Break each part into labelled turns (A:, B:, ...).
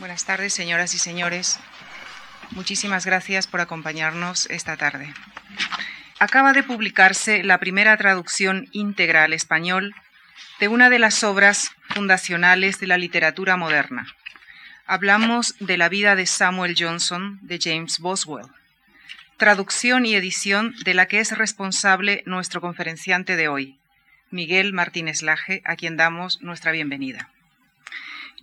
A: Buenas tardes, señoras y señores. Muchísimas gracias por acompañarnos esta tarde. Acaba de publicarse la primera traducción íntegra al español de una de las obras fundacionales de la literatura moderna. Hablamos de la vida de Samuel Johnson de James Boswell, traducción y edición de la que es responsable nuestro conferenciante de hoy, Miguel Martínez Laje, a quien damos nuestra bienvenida.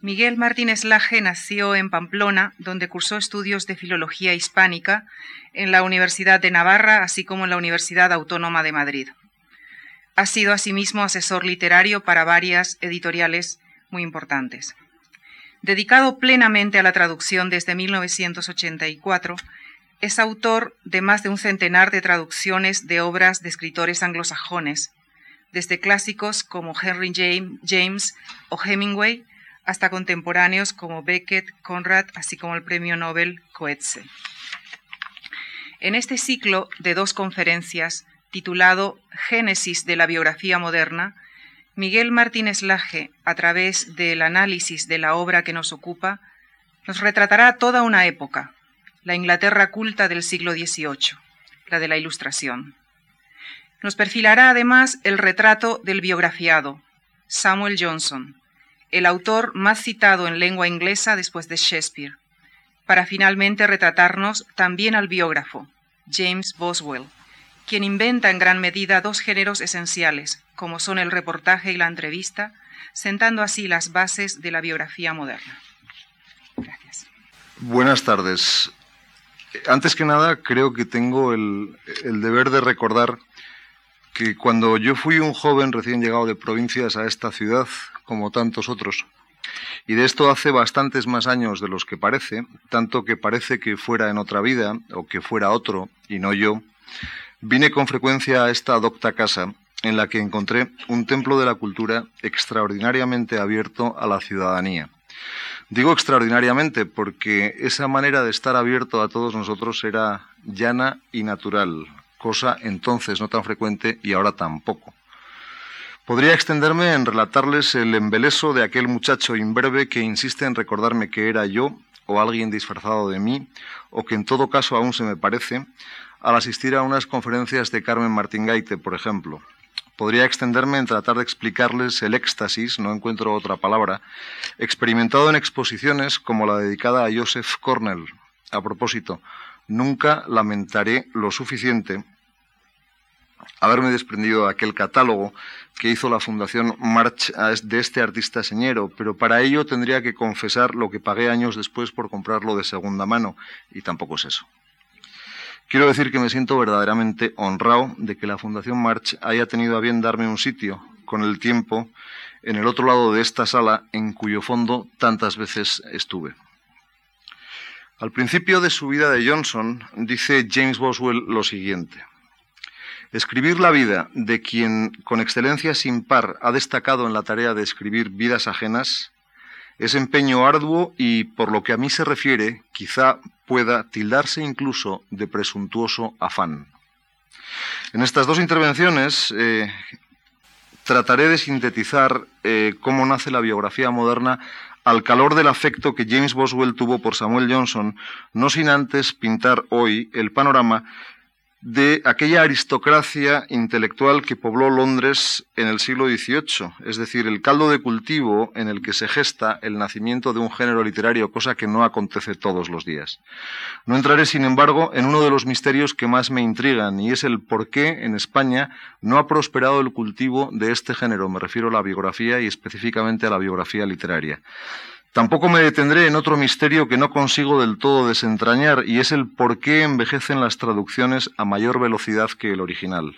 A: Miguel Martínez Laje nació en Pamplona, donde cursó estudios de filología hispánica en la Universidad de Navarra, así como en la Universidad Autónoma de Madrid. Ha sido asimismo asesor literario para varias editoriales muy importantes. Dedicado plenamente a la traducción desde 1984, es autor de más de un centenar de traducciones de obras de escritores anglosajones, desde clásicos como Henry James o Hemingway hasta contemporáneos como Beckett, Conrad, así como el premio Nobel Coetze. En este ciclo de dos conferencias titulado Génesis de la biografía moderna, Miguel Martínez Laje, a través del análisis de la obra que nos ocupa, nos retratará toda una época, la Inglaterra culta del siglo XVIII, la de la Ilustración. Nos perfilará además el retrato del biografiado, Samuel Johnson, el autor más citado en lengua inglesa después de Shakespeare, para finalmente retratarnos también al biógrafo, James Boswell, quien inventa en gran medida dos géneros esenciales, como son el reportaje y la entrevista, sentando así las bases de la biografía moderna.
B: Gracias. Buenas tardes. Antes que nada, creo que tengo el, el deber de recordar que cuando yo fui un joven recién llegado de provincias a esta ciudad, como tantos otros, y de esto hace bastantes más años de los que parece, tanto que parece que fuera en otra vida o que fuera otro y no yo, Vine con frecuencia a esta docta casa en la que encontré un templo de la cultura extraordinariamente abierto a la ciudadanía. Digo extraordinariamente porque esa manera de estar abierto a todos nosotros era llana y natural, cosa entonces no tan frecuente y ahora tampoco. Podría extenderme en relatarles el embeleso de aquel muchacho imberbe que insiste en recordarme que era yo o alguien disfrazado de mí, o que en todo caso aún se me parece, al asistir a unas conferencias de Carmen Martín Gaite, por ejemplo. Podría extenderme en tratar de explicarles el éxtasis, no encuentro otra palabra, experimentado en exposiciones como la dedicada a Joseph Cornell. A propósito, nunca lamentaré lo suficiente haberme desprendido de aquel catálogo que hizo la Fundación March de este artista señero, pero para ello tendría que confesar lo que pagué años después por comprarlo de segunda mano, y tampoco es eso. Quiero decir que me siento verdaderamente honrado de que la Fundación March haya tenido a bien darme un sitio con el tiempo en el otro lado de esta sala en cuyo fondo tantas veces estuve. Al principio de su vida de Johnson dice James Boswell lo siguiente. Escribir la vida de quien con excelencia sin par ha destacado en la tarea de escribir vidas ajenas es empeño arduo y, por lo que a mí se refiere, quizá pueda tildarse incluso de presuntuoso afán. En estas dos intervenciones eh, trataré de sintetizar eh, cómo nace la biografía moderna al calor del afecto que James Boswell tuvo por Samuel Johnson, no sin antes pintar hoy el panorama de aquella aristocracia intelectual que pobló Londres en el siglo XVIII, es decir, el caldo de cultivo en el que se gesta el nacimiento de un género literario, cosa que no acontece todos los días. No entraré, sin embargo, en uno de los misterios que más me intrigan, y es el por qué en España no ha prosperado el cultivo de este género, me refiero a la biografía y específicamente a la biografía literaria. Tampoco me detendré en otro misterio que no consigo del todo desentrañar, y es el por qué envejecen las traducciones a mayor velocidad que el original.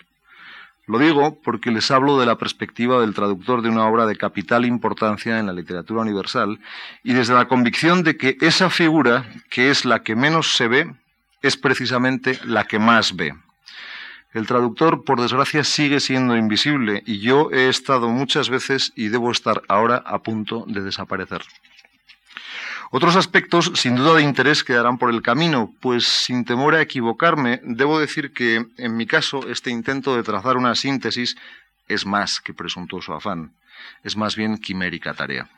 B: Lo digo porque les hablo de la perspectiva del traductor de una obra de capital importancia en la literatura universal y desde la convicción de que esa figura, que es la que menos se ve, es precisamente la que más ve. El traductor, por desgracia, sigue siendo invisible y yo he estado muchas veces y debo estar ahora a punto de desaparecer. Otros aspectos, sin duda de interés, quedarán por el camino, pues sin temor a equivocarme, debo decir que, en mi caso, este intento de trazar una síntesis es más que presuntuoso afán, es más bien quimérica tarea.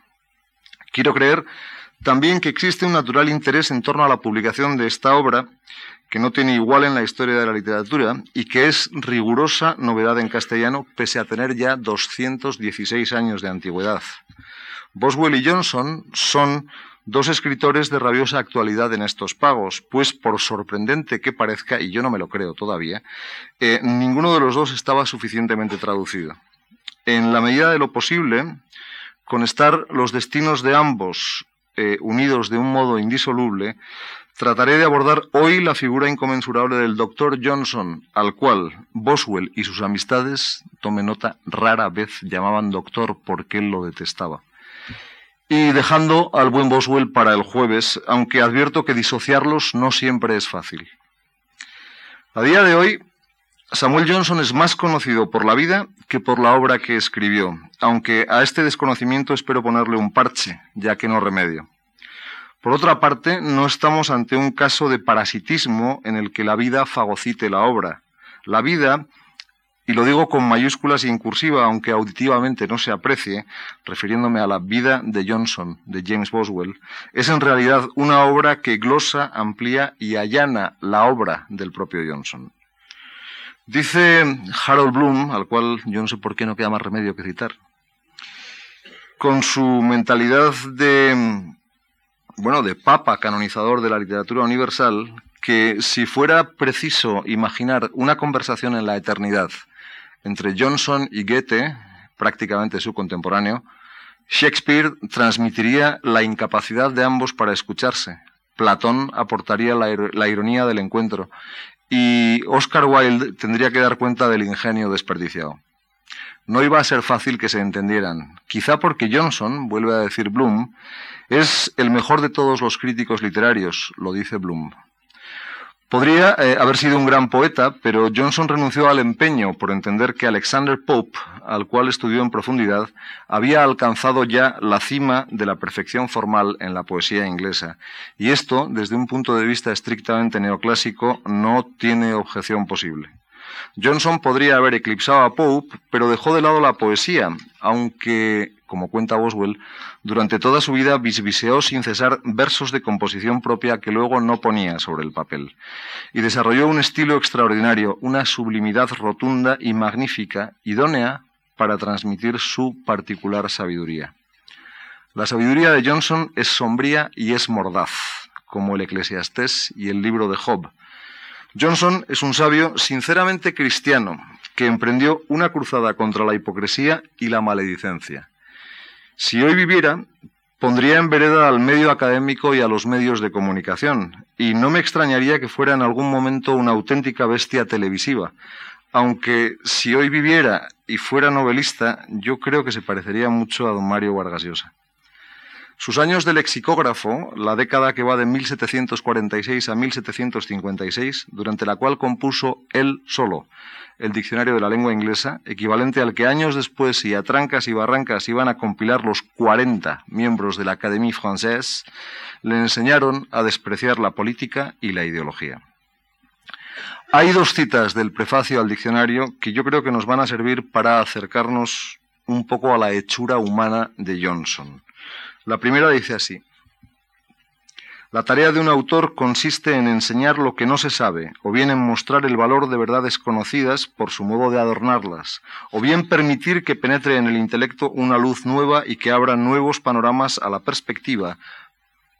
B: Quiero creer también que existe un natural interés en torno a la publicación de esta obra, que no tiene igual en la historia de la literatura y que es rigurosa novedad en castellano, pese a tener ya 216 años de antigüedad. Boswell y Johnson son dos escritores de rabiosa actualidad en estos pagos, pues por sorprendente que parezca, y yo no me lo creo todavía, eh, ninguno de los dos estaba suficientemente traducido. En la medida de lo posible, con estar los destinos de ambos eh, unidos de un modo indisoluble, trataré de abordar hoy la figura inconmensurable del doctor Johnson, al cual Boswell y sus amistades, tome nota, rara vez llamaban doctor porque él lo detestaba y dejando al buen Boswell para el jueves, aunque advierto que disociarlos no siempre es fácil. A día de hoy, Samuel Johnson es más conocido por la vida que por la obra que escribió, aunque a este desconocimiento espero ponerle un parche, ya que no remedio. Por otra parte, no estamos ante un caso de parasitismo en el que la vida fagocite la obra. La vida y lo digo con mayúsculas y en cursiva, aunque auditivamente no se aprecie, refiriéndome a la vida de Johnson, de James Boswell, es en realidad una obra que glosa, amplía y allana la obra del propio Johnson. Dice Harold Bloom, al cual yo no sé por qué no queda más remedio que citar, con su mentalidad de, bueno, de papa canonizador de la literatura universal, que si fuera preciso imaginar una conversación en la eternidad entre Johnson y Goethe, prácticamente su contemporáneo, Shakespeare transmitiría la incapacidad de ambos para escucharse. Platón aportaría la, ironía del encuentro y Oscar Wilde tendría que dar cuenta del ingenio desperdiciado. No iba a ser fácil que se entendieran, quizá porque Johnson, vuelve a decir Bloom, es el mejor de todos los críticos literarios, lo dice Bloom. Podría eh, haber sido un gran poeta, pero Johnson renunció al empeño por entender que Alexander Pope, al cual estudió en profundidad, había alcanzado ya la cima de la perfección formal en la poesía inglesa. Y esto, desde un punto de vista estrictamente neoclásico, no tiene objeción posible. Johnson podría haber eclipsado a Pope, pero dejó de lado la poesía, aunque como cuenta Boswell, durante toda su vida bisbiseó sin cesar versos de composición propia que luego no ponía sobre el papel. Y desarrolló un estilo extraordinario, una sublimidad rotunda y magnífica, idónea para transmitir su particular sabiduría. La sabiduría de Johnson es sombría y es mordaz, como el Eclesiastés y el libro de Job. Johnson es un sabio sinceramente cristiano que emprendió una cruzada contra la hipocresía y la maledicencia. Si hoy viviera, pondría en vereda al medio académico y a los medios de comunicación, y no me extrañaría que fuera en algún momento una auténtica bestia televisiva, aunque si hoy viviera y fuera novelista, yo creo que se parecería mucho a don Mario Vargas Llosa. Sus años de lexicógrafo, la década que va de 1746 a 1756, durante la cual compuso él solo el diccionario de la lengua inglesa, equivalente al que años después y a trancas y barrancas iban a compilar los 40 miembros de la Académie Française, le enseñaron a despreciar la política y la ideología. Hay dos citas del prefacio al diccionario que yo creo que nos van a servir para acercarnos un poco a la hechura humana de Johnson. La primera dice así, la tarea de un autor consiste en enseñar lo que no se sabe, o bien en mostrar el valor de verdades conocidas por su modo de adornarlas, o bien permitir que penetre en el intelecto una luz nueva y que abra nuevos panoramas a la perspectiva,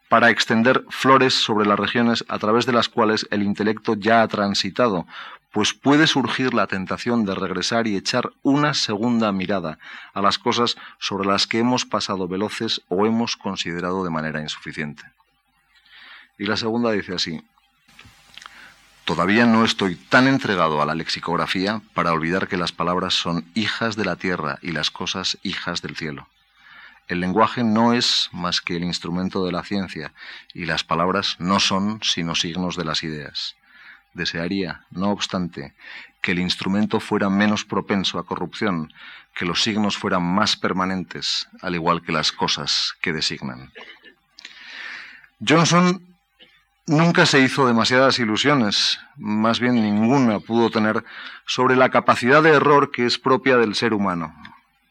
B: para extender flores sobre las regiones a través de las cuales el intelecto ya ha transitado, pues puede surgir la tentación de regresar y echar una segunda mirada a las cosas sobre las que hemos pasado veloces o hemos considerado de manera insuficiente. Y la segunda dice así, Todavía no estoy tan entregado a la lexicografía para olvidar que las palabras son hijas de la tierra y las cosas hijas del cielo. El lenguaje no es más que el instrumento de la ciencia y las palabras no son sino signos de las ideas. Desearía, no obstante, que el instrumento fuera menos propenso a corrupción, que los signos fueran más permanentes, al igual que las cosas que designan. Johnson Nunca se hizo demasiadas ilusiones, más bien ninguna pudo tener, sobre la capacidad de error que es propia del ser humano.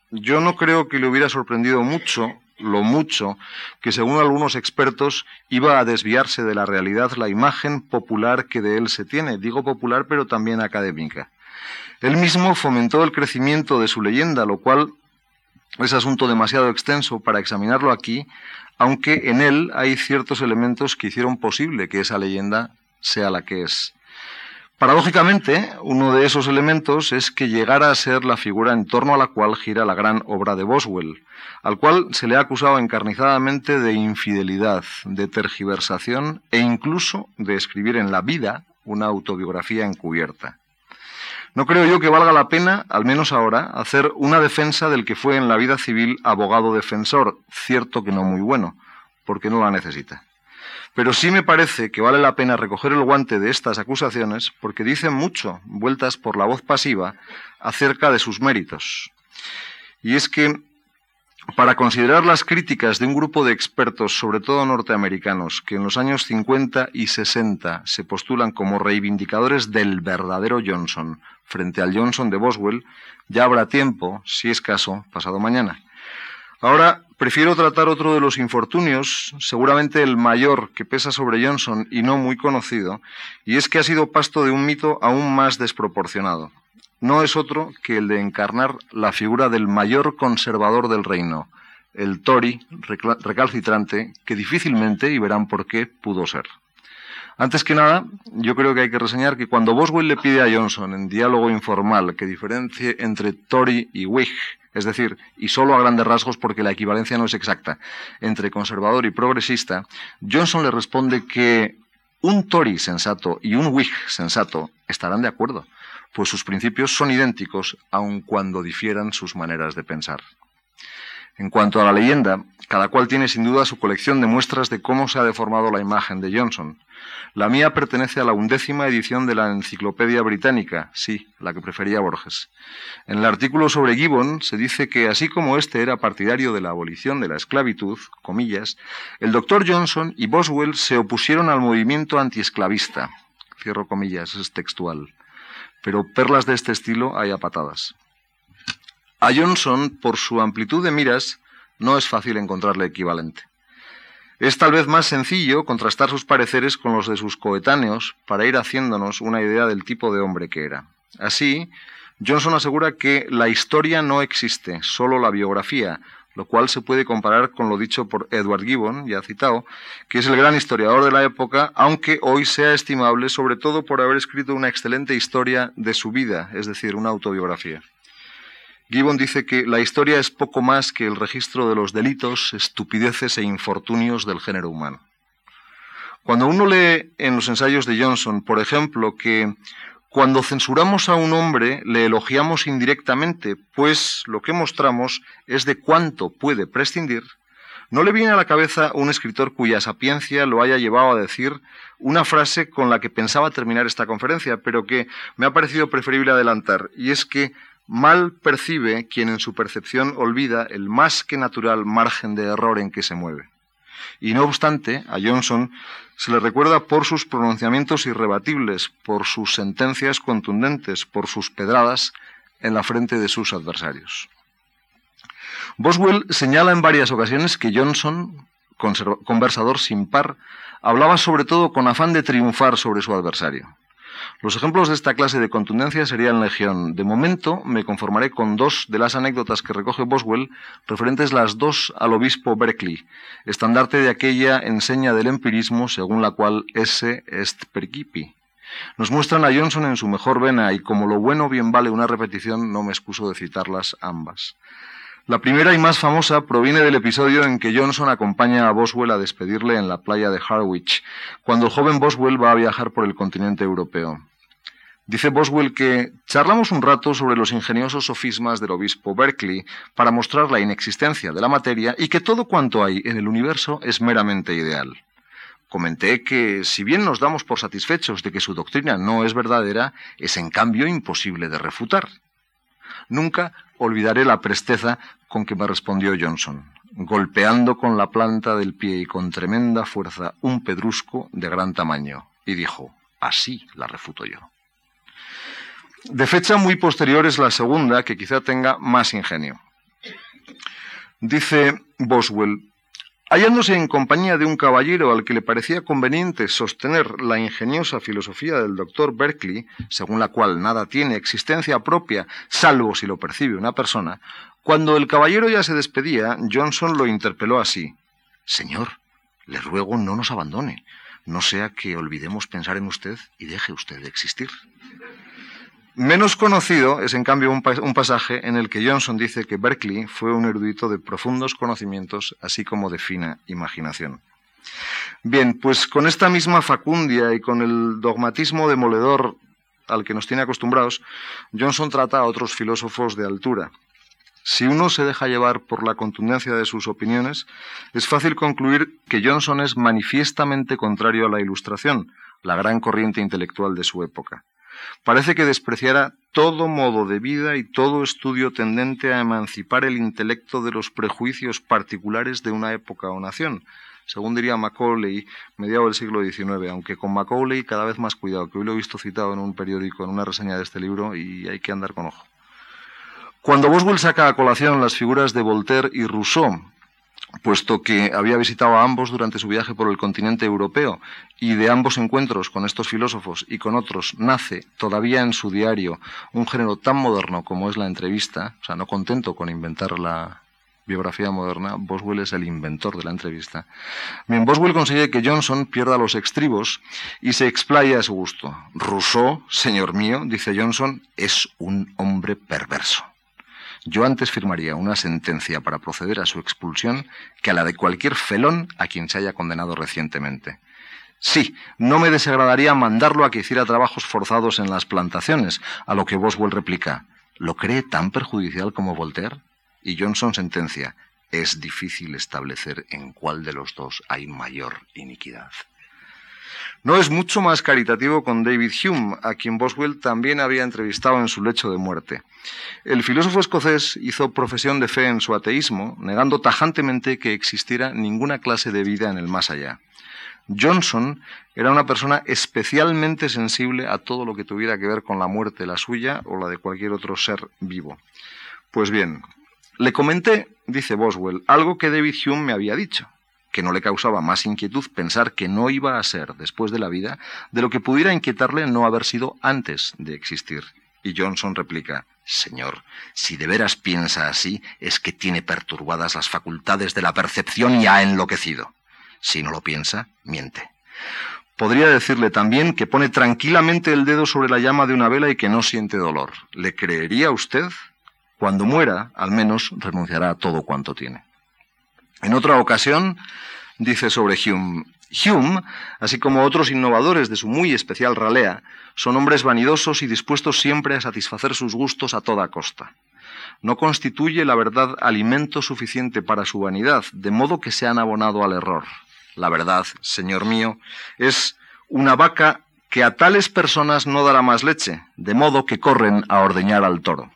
B: Yo no creo que le hubiera sorprendido mucho lo mucho que, según algunos expertos, iba a desviarse de la realidad la imagen popular que de él se tiene. Digo popular, pero también académica. Él mismo fomentó el crecimiento de su leyenda, lo cual es asunto demasiado extenso para examinarlo aquí, aunque en él hay ciertos elementos que hicieron posible que esa leyenda sea la que es. Paradójicamente, uno de esos elementos es que llegara a ser la figura en torno a la cual gira la gran obra de Boswell, al cual se le ha acusado encarnizadamente de infidelidad, de tergiversación e incluso de escribir en la vida una autobiografía encubierta. No creo yo que valga la pena, al menos ahora, hacer una defensa del que fue en la vida civil abogado defensor, cierto que no muy bueno, porque no la necesita. Pero sí me parece que vale la pena recoger el guante de estas acusaciones porque dicen mucho, vueltas por la voz pasiva, acerca de sus méritos. Y es que para considerar las críticas de un grupo de expertos, sobre todo norteamericanos, que en los años 50 y 60 se postulan como reivindicadores del verdadero Johnson frente al Johnson de Boswell, ya habrá tiempo, si es caso, pasado mañana. Ahora prefiero tratar otro de los infortunios, seguramente el mayor que pesa sobre Johnson y no muy conocido, y es que ha sido pasto de un mito aún más desproporcionado. No es otro que el de encarnar la figura del mayor conservador del reino, el Tory recalcitrante, que difícilmente, y verán por qué, pudo ser. Antes que nada, yo creo que hay que reseñar que cuando Boswell le pide a Johnson en diálogo informal que diferencie entre Tory y Whig, es decir, y solo a grandes rasgos porque la equivalencia no es exacta, entre conservador y progresista, Johnson le responde que un Tory sensato y un Whig sensato estarán de acuerdo, pues sus principios son idénticos aun cuando difieran sus maneras de pensar. En cuanto a la leyenda, cada cual tiene sin duda su colección de muestras de cómo se ha deformado la imagen de Johnson. La mía pertenece a la undécima edición de la Enciclopedia Británica, sí, la que prefería Borges. En el artículo sobre Gibbon se dice que así como éste era partidario de la abolición de la esclavitud, comillas, el doctor Johnson y Boswell se opusieron al movimiento antiesclavista, cierro comillas, es textual. Pero perlas de este estilo hay a patadas. A Johnson, por su amplitud de miras, no es fácil encontrarle equivalente. Es tal vez más sencillo contrastar sus pareceres con los de sus coetáneos para ir haciéndonos una idea del tipo de hombre que era. Así, Johnson asegura que la historia no existe, solo la biografía, lo cual se puede comparar con lo dicho por Edward Gibbon, ya citado, que es el gran historiador de la época, aunque hoy sea estimable sobre todo por haber escrito una excelente historia de su vida, es decir, una autobiografía. Gibbon dice que la historia es poco más que el registro de los delitos, estupideces e infortunios del género humano. Cuando uno lee en los ensayos de Johnson, por ejemplo, que cuando censuramos a un hombre le elogiamos indirectamente, pues lo que mostramos es de cuánto puede prescindir, ¿no le viene a la cabeza un escritor cuya sapiencia lo haya llevado a decir una frase con la que pensaba terminar esta conferencia, pero que me ha parecido preferible adelantar, y es que Mal percibe quien en su percepción olvida el más que natural margen de error en que se mueve. Y no obstante, a Johnson se le recuerda por sus pronunciamientos irrebatibles, por sus sentencias contundentes, por sus pedradas en la frente de sus adversarios. Boswell señala en varias ocasiones que Johnson, conversador sin par, hablaba sobre todo con afán de triunfar sobre su adversario. Los ejemplos de esta clase de contundencia serían legión. De momento me conformaré con dos de las anécdotas que recoge Boswell, referentes las dos al obispo Berkeley, estandarte de aquella enseña del empirismo según la cual esse est percipi. Nos muestran a Johnson en su mejor vena y como lo bueno bien vale una repetición, no me excuso de citarlas ambas. La primera y más famosa proviene del episodio en que Johnson acompaña a Boswell a despedirle en la playa de Harwich, cuando el joven Boswell va a viajar por el continente europeo. Dice Boswell que charlamos un rato sobre los ingeniosos sofismas del obispo Berkeley para mostrar la inexistencia de la materia y que todo cuanto hay en el universo es meramente ideal. Comenté que, si bien nos damos por satisfechos de que su doctrina no es verdadera, es en cambio imposible de refutar. Nunca olvidaré la presteza con que me respondió Johnson, golpeando con la planta del pie y con tremenda fuerza un pedrusco de gran tamaño, y dijo, así la refuto yo. De fecha muy posterior es la segunda, que quizá tenga más ingenio. Dice Boswell, Hallándose en compañía de un caballero al que le parecía conveniente sostener la ingeniosa filosofía del doctor Berkeley, según la cual nada tiene existencia propia salvo si lo percibe una persona, cuando el caballero ya se despedía, Johnson lo interpeló así Señor, le ruego no nos abandone, no sea que olvidemos pensar en usted y deje usted de existir. Menos conocido es, en cambio, un, pasaje en el que Johnson dice que Berkeley fue un erudito de profundos conocimientos, así como de fina imaginación. Bien, pues con esta misma facundia y con el dogmatismo demoledor al que nos tiene acostumbrados, Johnson trata a otros filósofos de altura. Si uno se deja llevar por la contundencia de sus opiniones, es fácil concluir que Johnson es manifiestamente contrario a la Ilustración, la gran corriente intelectual de su época. Parece que despreciara todo modo de vida y todo estudio tendente a emancipar el intelecto de los prejuicios particulares de una época o nación, según diría Macaulay, mediado del siglo XIX, aunque con Macaulay cada vez más cuidado, que hoy lo he visto citado en un periódico, en una reseña de este libro, y hay que andar con ojo. Cuando Boswell saca a colación las figuras de Voltaire y Rousseau puesto que había visitado a ambos durante su viaje por el continente europeo y de ambos encuentros con estos filósofos y con otros nace todavía en su diario un género tan moderno como es la entrevista, o sea, no contento con inventar la biografía moderna, Boswell es el inventor de la entrevista. Bien, Boswell consigue que Johnson pierda los extribos y se explaya a su gusto. Rousseau, señor mío, dice Johnson, es un hombre perverso. Yo antes firmaría una sentencia para proceder a su expulsión que a la de cualquier felón a quien se haya condenado recientemente. Sí, no me desagradaría mandarlo a que hiciera trabajos forzados en las plantaciones, a lo que Boswell replica, ¿lo cree tan perjudicial como Voltaire? Y Johnson sentencia, es difícil establecer en cuál de los dos hay mayor iniquidad. No es mucho más caritativo con David Hume, a quien Boswell también había entrevistado en su lecho de muerte. El filósofo escocés hizo profesión de fe en su ateísmo, negando tajantemente que existiera ninguna clase de vida en el más allá. Johnson era una persona especialmente sensible a todo lo que tuviera que ver con la muerte, la suya o la de cualquier otro ser vivo. Pues bien, le comenté, dice Boswell, algo que David Hume me había dicho que no le causaba más inquietud pensar que no iba a ser después de la vida de lo que pudiera inquietarle no haber sido antes de existir. Y Johnson replica, Señor, si de veras piensa así, es que tiene perturbadas las facultades de la percepción y ha enloquecido. Si no lo piensa, miente. Podría decirle también que pone tranquilamente el dedo sobre la llama de una vela y que no siente dolor. ¿Le creería usted? Cuando muera, al menos renunciará a todo cuanto tiene. En otra ocasión, dice sobre Hume, Hume, así como otros innovadores de su muy especial ralea, son hombres vanidosos y dispuestos siempre a satisfacer sus gustos a toda costa. No constituye la verdad alimento suficiente para su vanidad, de modo que se han abonado al error. La verdad, señor mío, es una vaca que a tales personas no dará más leche, de modo que corren a ordeñar al toro.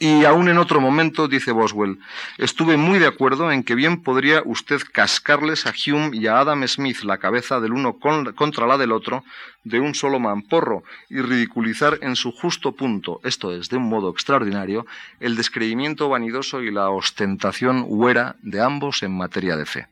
B: Y aún en otro momento, dice Boswell, estuve muy de acuerdo en que bien podría usted cascarles a Hume y a Adam Smith la cabeza del uno contra la del otro de un solo mamporro y ridiculizar en su justo punto, esto es, de un modo extraordinario, el descreimiento vanidoso y la ostentación huera de ambos en materia de fe.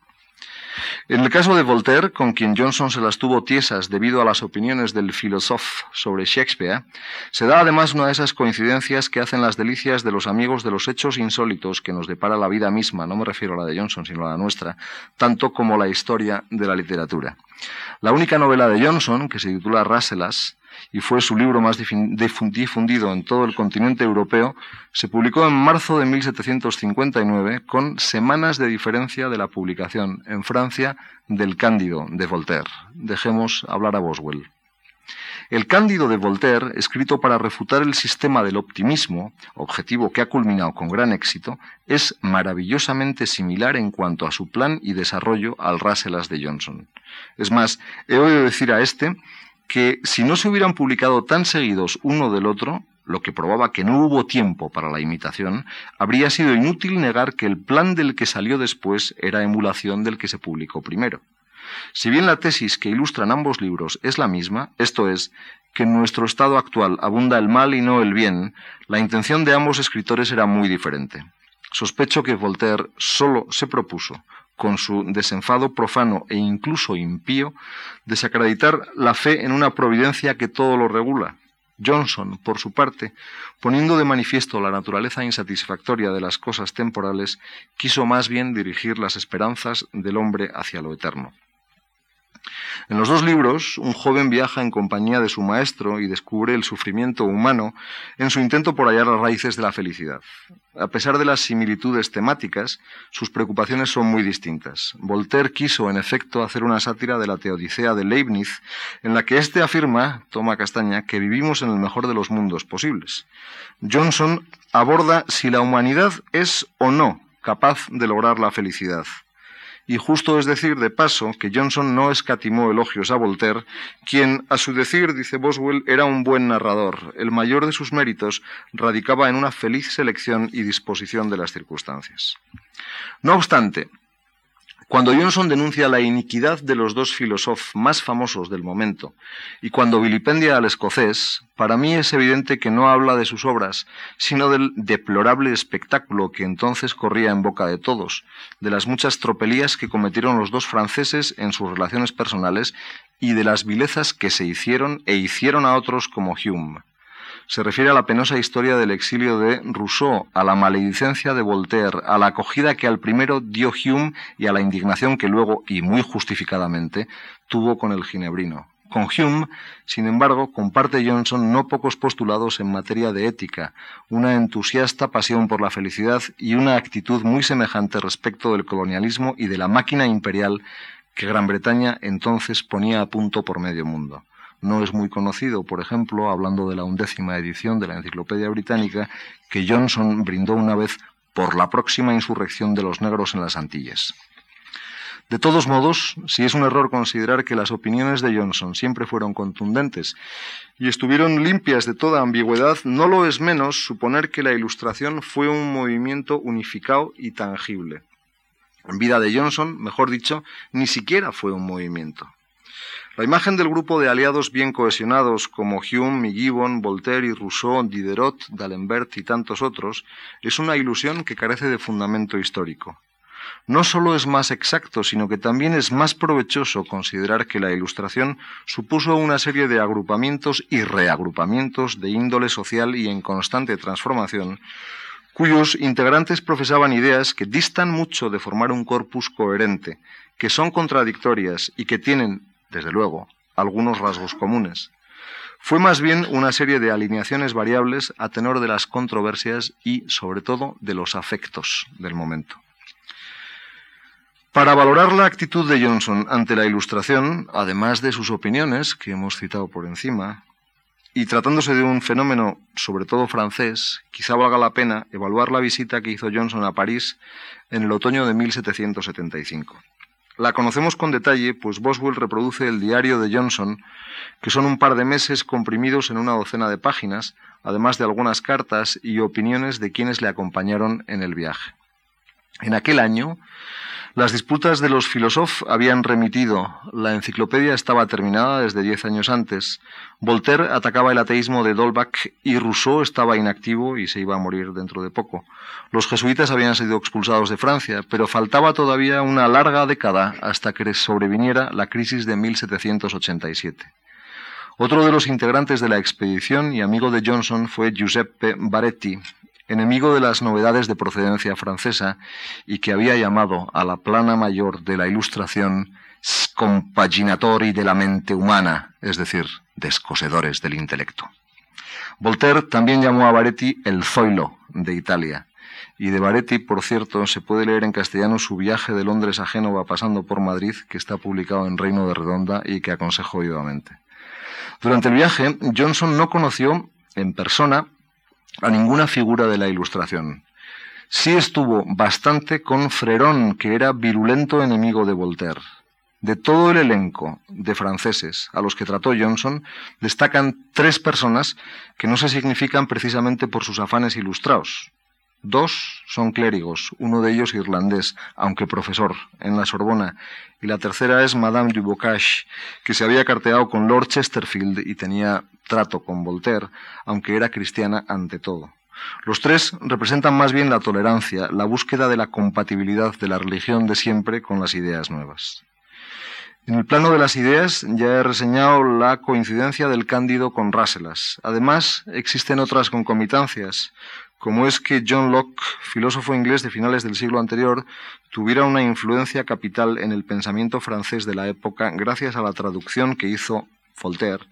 B: En el caso de Voltaire, con quien Johnson se las tuvo tiesas debido a las opiniones del filósofo sobre Shakespeare, se da además una de esas coincidencias que hacen las delicias de los amigos de los hechos insólitos que nos depara la vida misma, no me refiero a la de Johnson, sino a la nuestra, tanto como la historia de la literatura. La única novela de Johnson, que se titula Rasselas, y fue su libro más difundido en todo el continente europeo, se publicó en marzo de 1759 con semanas de diferencia de la publicación en Francia del Cándido de Voltaire. Dejemos hablar a Boswell. El Cándido de Voltaire, escrito para refutar el sistema del optimismo, objetivo que ha culminado con gran éxito, es maravillosamente similar en cuanto a su plan y desarrollo al Rasselas de Johnson. Es más, he oído decir a este que si no se hubieran publicado tan seguidos uno del otro, lo que probaba que no hubo tiempo para la imitación, habría sido inútil negar que el plan del que salió después era emulación del que se publicó primero. Si bien la tesis que ilustran ambos libros es la misma, esto es, que en nuestro estado actual abunda el mal y no el bien, la intención de ambos escritores era muy diferente. sospecho que Voltaire solo se propuso, con su desenfado profano e incluso impío, desacreditar la fe en una providencia que todo lo regula. Johnson, por su parte, poniendo de manifiesto la naturaleza insatisfactoria de las cosas temporales, quiso más bien dirigir las esperanzas del hombre hacia lo eterno. En los dos libros, un joven viaja en compañía de su maestro y descubre el sufrimiento humano en su intento por hallar las raíces de la felicidad. A pesar de las similitudes temáticas, sus preocupaciones son muy distintas. Voltaire quiso, en efecto, hacer una sátira de la Teodicea de Leibniz, en la que éste afirma, toma castaña, que vivimos en el mejor de los mundos posibles. Johnson aborda si la humanidad es o no capaz de lograr la felicidad. Y justo es decir, de paso, que Johnson no escatimó elogios a Voltaire, quien, a su decir, dice Boswell, era un buen narrador. El mayor de sus méritos radicaba en una feliz selección y disposición de las circunstancias. No obstante, cuando Johnson denuncia la iniquidad de los dos filósofos más famosos del momento y cuando vilipendia al escocés, para mí es evidente que no habla de sus obras, sino del deplorable espectáculo que entonces corría en boca de todos, de las muchas tropelías que cometieron los dos franceses en sus relaciones personales y de las vilezas que se hicieron e hicieron a otros como Hume se refiere a la penosa historia del exilio de Rousseau, a la maledicencia de Voltaire, a la acogida que al primero dio Hume y a la indignación que luego, y muy justificadamente, tuvo con el ginebrino. Con Hume, sin embargo, comparte Johnson no pocos postulados en materia de ética, una entusiasta pasión por la felicidad y una actitud muy semejante respecto del colonialismo y de la máquina imperial que Gran Bretaña entonces ponía a punto por medio mundo. No es muy conocido, por ejemplo, hablando de la undécima edición de la Enciclopedia Británica, que Johnson brindó una vez por la próxima insurrección de los negros en las Antillas. De todos modos, si es un error considerar que las opiniones de Johnson siempre fueron contundentes y estuvieron limpias de toda ambigüedad, no lo es menos suponer que la Ilustración fue un movimiento unificado y tangible. En vida de Johnson, mejor dicho, ni siquiera fue un movimiento. La imagen del grupo de aliados bien cohesionados como Hume y Voltaire y Rousseau, Diderot, D'Alembert y tantos otros es una ilusión que carece de fundamento histórico. No solo es más exacto, sino que también es más provechoso considerar que la Ilustración supuso una serie de agrupamientos y reagrupamientos de índole social y en constante transformación, cuyos integrantes profesaban ideas que distan mucho de formar un corpus coherente, que son contradictorias y que tienen, desde luego, algunos rasgos comunes. Fue más bien una serie de alineaciones variables a tenor de las controversias y, sobre todo, de los afectos del momento. Para valorar la actitud de Johnson ante la Ilustración, además de sus opiniones, que hemos citado por encima, y tratándose de un fenómeno sobre todo francés, quizá valga la pena evaluar la visita que hizo Johnson a París en el otoño de 1775. La conocemos con detalle, pues Boswell reproduce el diario de Johnson, que son un par de meses comprimidos en una docena de páginas, además de algunas cartas y opiniones de quienes le acompañaron en el viaje. En aquel año, las disputas de los filósofos habían remitido, la enciclopedia estaba terminada desde diez años antes, Voltaire atacaba el ateísmo de Dolbach y Rousseau estaba inactivo y se iba a morir dentro de poco. Los jesuitas habían sido expulsados de Francia, pero faltaba todavía una larga década hasta que sobreviniera la crisis de 1787. Otro de los integrantes de la expedición y amigo de Johnson fue Giuseppe Baretti, enemigo de las novedades de procedencia francesa y que había llamado a la plana mayor de la Ilustración compaginatori de la mente humana, es decir, descosedores del intelecto. Voltaire también llamó a Baretti el Zoilo de Italia, y de Baretti, por cierto, se puede leer en castellano su viaje de Londres a Génova pasando por Madrid, que está publicado en Reino de Redonda y que aconsejo vivamente. Durante el viaje, Johnson no conoció en persona a ninguna figura de la Ilustración. Sí estuvo bastante con Frerón, que era virulento enemigo de Voltaire. De todo el elenco de franceses a los que trató Johnson, destacan tres personas que no se significan precisamente por sus afanes ilustrados. Dos son clérigos, uno de ellos irlandés, aunque profesor, en la Sorbona, y la tercera es Madame du Bocage, que se había carteado con Lord Chesterfield y tenía trato con Voltaire, aunque era cristiana ante todo. Los tres representan más bien la tolerancia, la búsqueda de la compatibilidad de la religión de siempre con las ideas nuevas. En el plano de las ideas ya he reseñado la coincidencia del Cándido con Rasselas. Además, existen otras concomitancias, como es que John Locke, filósofo inglés de finales del siglo anterior, tuviera una influencia capital en el pensamiento francés de la época gracias a la traducción que hizo Voltaire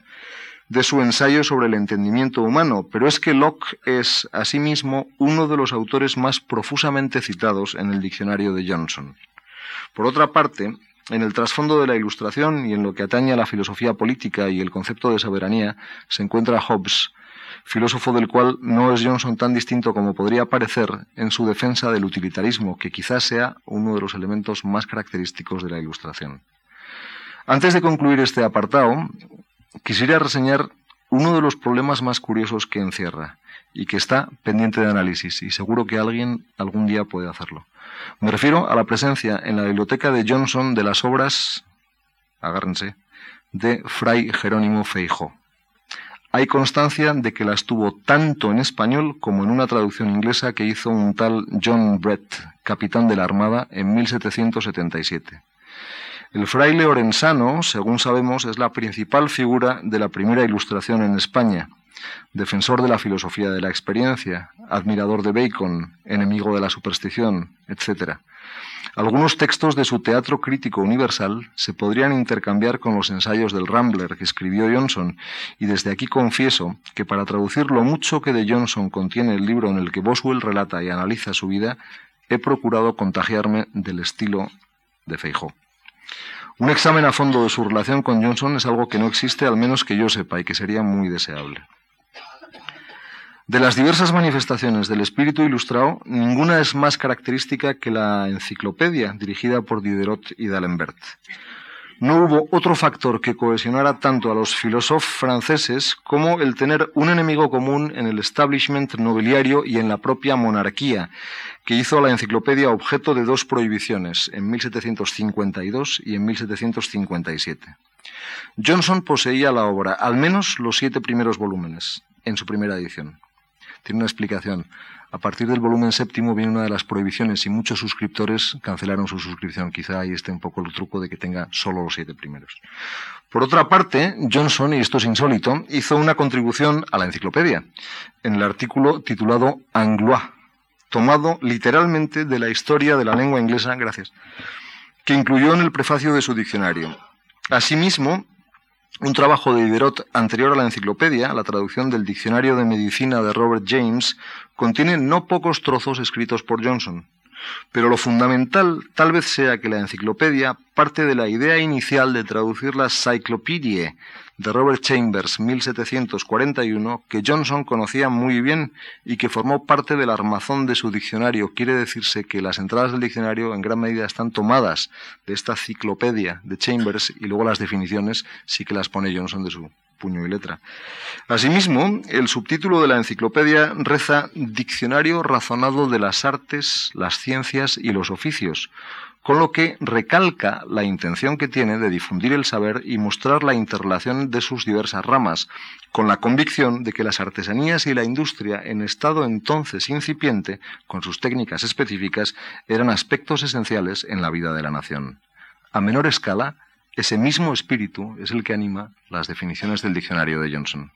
B: de su ensayo sobre el entendimiento humano, pero es que Locke es, asimismo, uno de los autores más profusamente citados en el diccionario de Johnson. Por otra parte, en el trasfondo de la Ilustración y en lo que atañe a la filosofía política y el concepto de soberanía se encuentra Hobbes, filósofo del cual no es Johnson tan distinto como podría parecer en su defensa del utilitarismo, que quizás sea uno de los elementos más característicos de la Ilustración. Antes de concluir este apartado, quisiera reseñar uno de los problemas más curiosos que encierra y que está pendiente de análisis y seguro que alguien algún día puede hacerlo. Me refiero a la presencia en la biblioteca de Johnson de las obras, agárrense, de Fray Jerónimo Feijó. Hay constancia de que las tuvo tanto en español como en una traducción inglesa que hizo un tal John Brett, capitán de la Armada, en 1777. El fraile orensano, según sabemos, es la principal figura de la primera ilustración en España, defensor de la filosofía de la experiencia, admirador de Bacon, enemigo de la superstición, etc. Algunos textos de su teatro crítico universal se podrían intercambiar con los ensayos del Rambler que escribió Johnson, y desde aquí confieso que para traducir lo mucho que de Johnson contiene el libro en el que Boswell relata y analiza su vida, he procurado contagiarme del estilo de Feijó. Un examen a fondo de su relación con Johnson es algo que no existe, al menos que yo sepa, y que sería muy deseable. De las diversas manifestaciones del espíritu ilustrado, ninguna es más característica que la enciclopedia dirigida por Diderot y d'Alembert. No hubo otro factor que cohesionara tanto a los filósofos franceses como el tener un enemigo común en el establishment nobiliario y en la propia monarquía, que hizo a la enciclopedia objeto de dos prohibiciones, en 1752 y en 1757. Johnson poseía la obra, al menos los siete primeros volúmenes, en su primera edición. Tiene una explicación. A partir del volumen séptimo viene una de las prohibiciones y muchos suscriptores cancelaron su suscripción. Quizá ahí esté un poco el truco de que tenga solo los siete primeros. Por otra parte, Johnson, y esto es insólito, hizo una contribución a la enciclopedia en el artículo titulado Anglois, tomado literalmente de la historia de la lengua inglesa, gracias, que incluyó en el prefacio de su diccionario. Asimismo, un trabajo de Diderot anterior a la enciclopedia, la traducción del Diccionario de Medicina de Robert James, contiene no pocos trozos escritos por Johnson. Pero lo fundamental tal vez sea que la enciclopedia parte de la idea inicial de traducir la Cyclopedia de Robert Chambers 1741 que Johnson conocía muy bien y que formó parte del armazón de su diccionario. Quiere decirse que las entradas del diccionario en gran medida están tomadas de esta enciclopedia de Chambers y luego las definiciones sí que las pone Johnson de su puño y letra. Asimismo, el subtítulo de la enciclopedia reza Diccionario razonado de las artes, las ciencias y los oficios, con lo que recalca la intención que tiene de difundir el saber y mostrar la interrelación de sus diversas ramas, con la convicción de que las artesanías y la industria en estado entonces incipiente, con sus técnicas específicas, eran aspectos esenciales en la vida de la nación. A menor escala, ese mismo espíritu es el que anima las definiciones del diccionario de Johnson.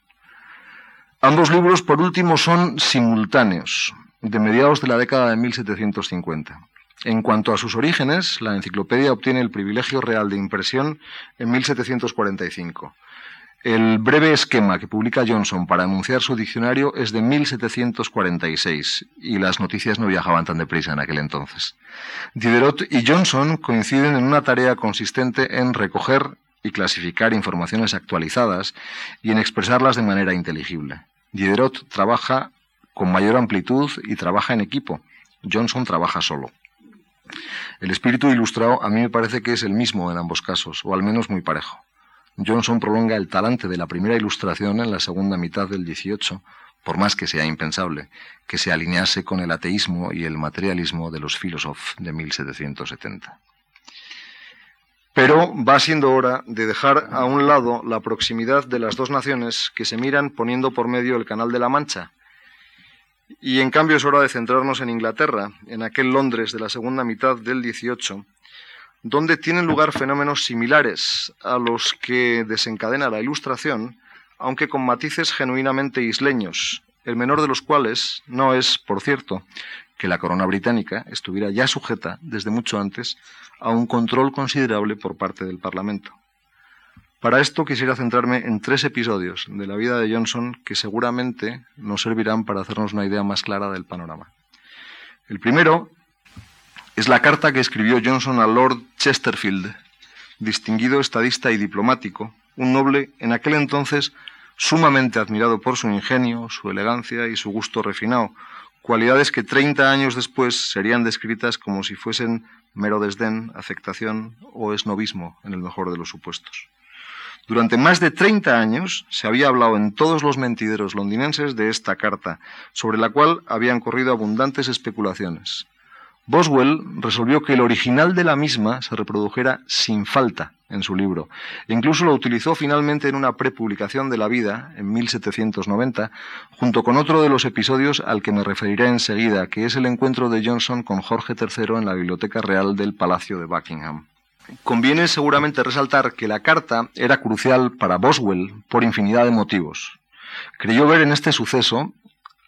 B: Ambos libros, por último, son simultáneos, de mediados de la década de 1750. En cuanto a sus orígenes, la enciclopedia obtiene el privilegio real de impresión en 1745. El breve esquema que publica Johnson para anunciar su diccionario es de 1746 y las noticias no viajaban tan deprisa en aquel entonces. Diderot y Johnson coinciden en una tarea consistente en recoger y clasificar informaciones actualizadas y en expresarlas de manera inteligible. Diderot trabaja con mayor amplitud y trabaja en equipo. Johnson trabaja solo. El espíritu ilustrado a mí me parece que es el mismo en ambos casos, o al menos muy parejo. Johnson prolonga el talante de la primera ilustración en la segunda mitad del XVIII, por más que sea impensable, que se alinease con el ateísmo y el materialismo de los filósofos de 1770. Pero va siendo hora de dejar a un lado la proximidad de las dos naciones que se miran poniendo por medio el Canal de la Mancha Y en cambio es hora de centrarnos en Inglaterra, en aquel Londres de la segunda mitad del XVIII, donde tienen lugar fenómenos similares a los que desencadena la Ilustración, aunque con matices genuinamente isleños, el menor de los cuales no es, por cierto, que la corona británica estuviera ya sujeta, desde mucho antes, a un control considerable por parte del Parlamento. Para esto quisiera centrarme en tres episodios de la vida de Johnson que seguramente nos servirán para hacernos una idea más clara del panorama. El primero es la carta que escribió Johnson a Lord Chesterfield, distinguido estadista y diplomático, un noble en aquel entonces sumamente admirado por su ingenio, su elegancia y su gusto refinado, cualidades que treinta años después serían descritas como si fuesen mero desdén, afectación o esnovismo, en el mejor de los supuestos. Durante más de 30 años se había hablado en todos los mentideros londinenses de esta carta, sobre la cual habían corrido abundantes especulaciones. Boswell resolvió que el original de la misma se reprodujera sin falta en su libro. E incluso lo utilizó finalmente en una prepublicación de la vida, en 1790, junto con otro de los episodios al que me referiré enseguida, que es el encuentro de Johnson con Jorge III en la Biblioteca Real del Palacio de Buckingham. Conviene seguramente resaltar que la carta era crucial para Boswell por infinidad de motivos. Creyó ver en este suceso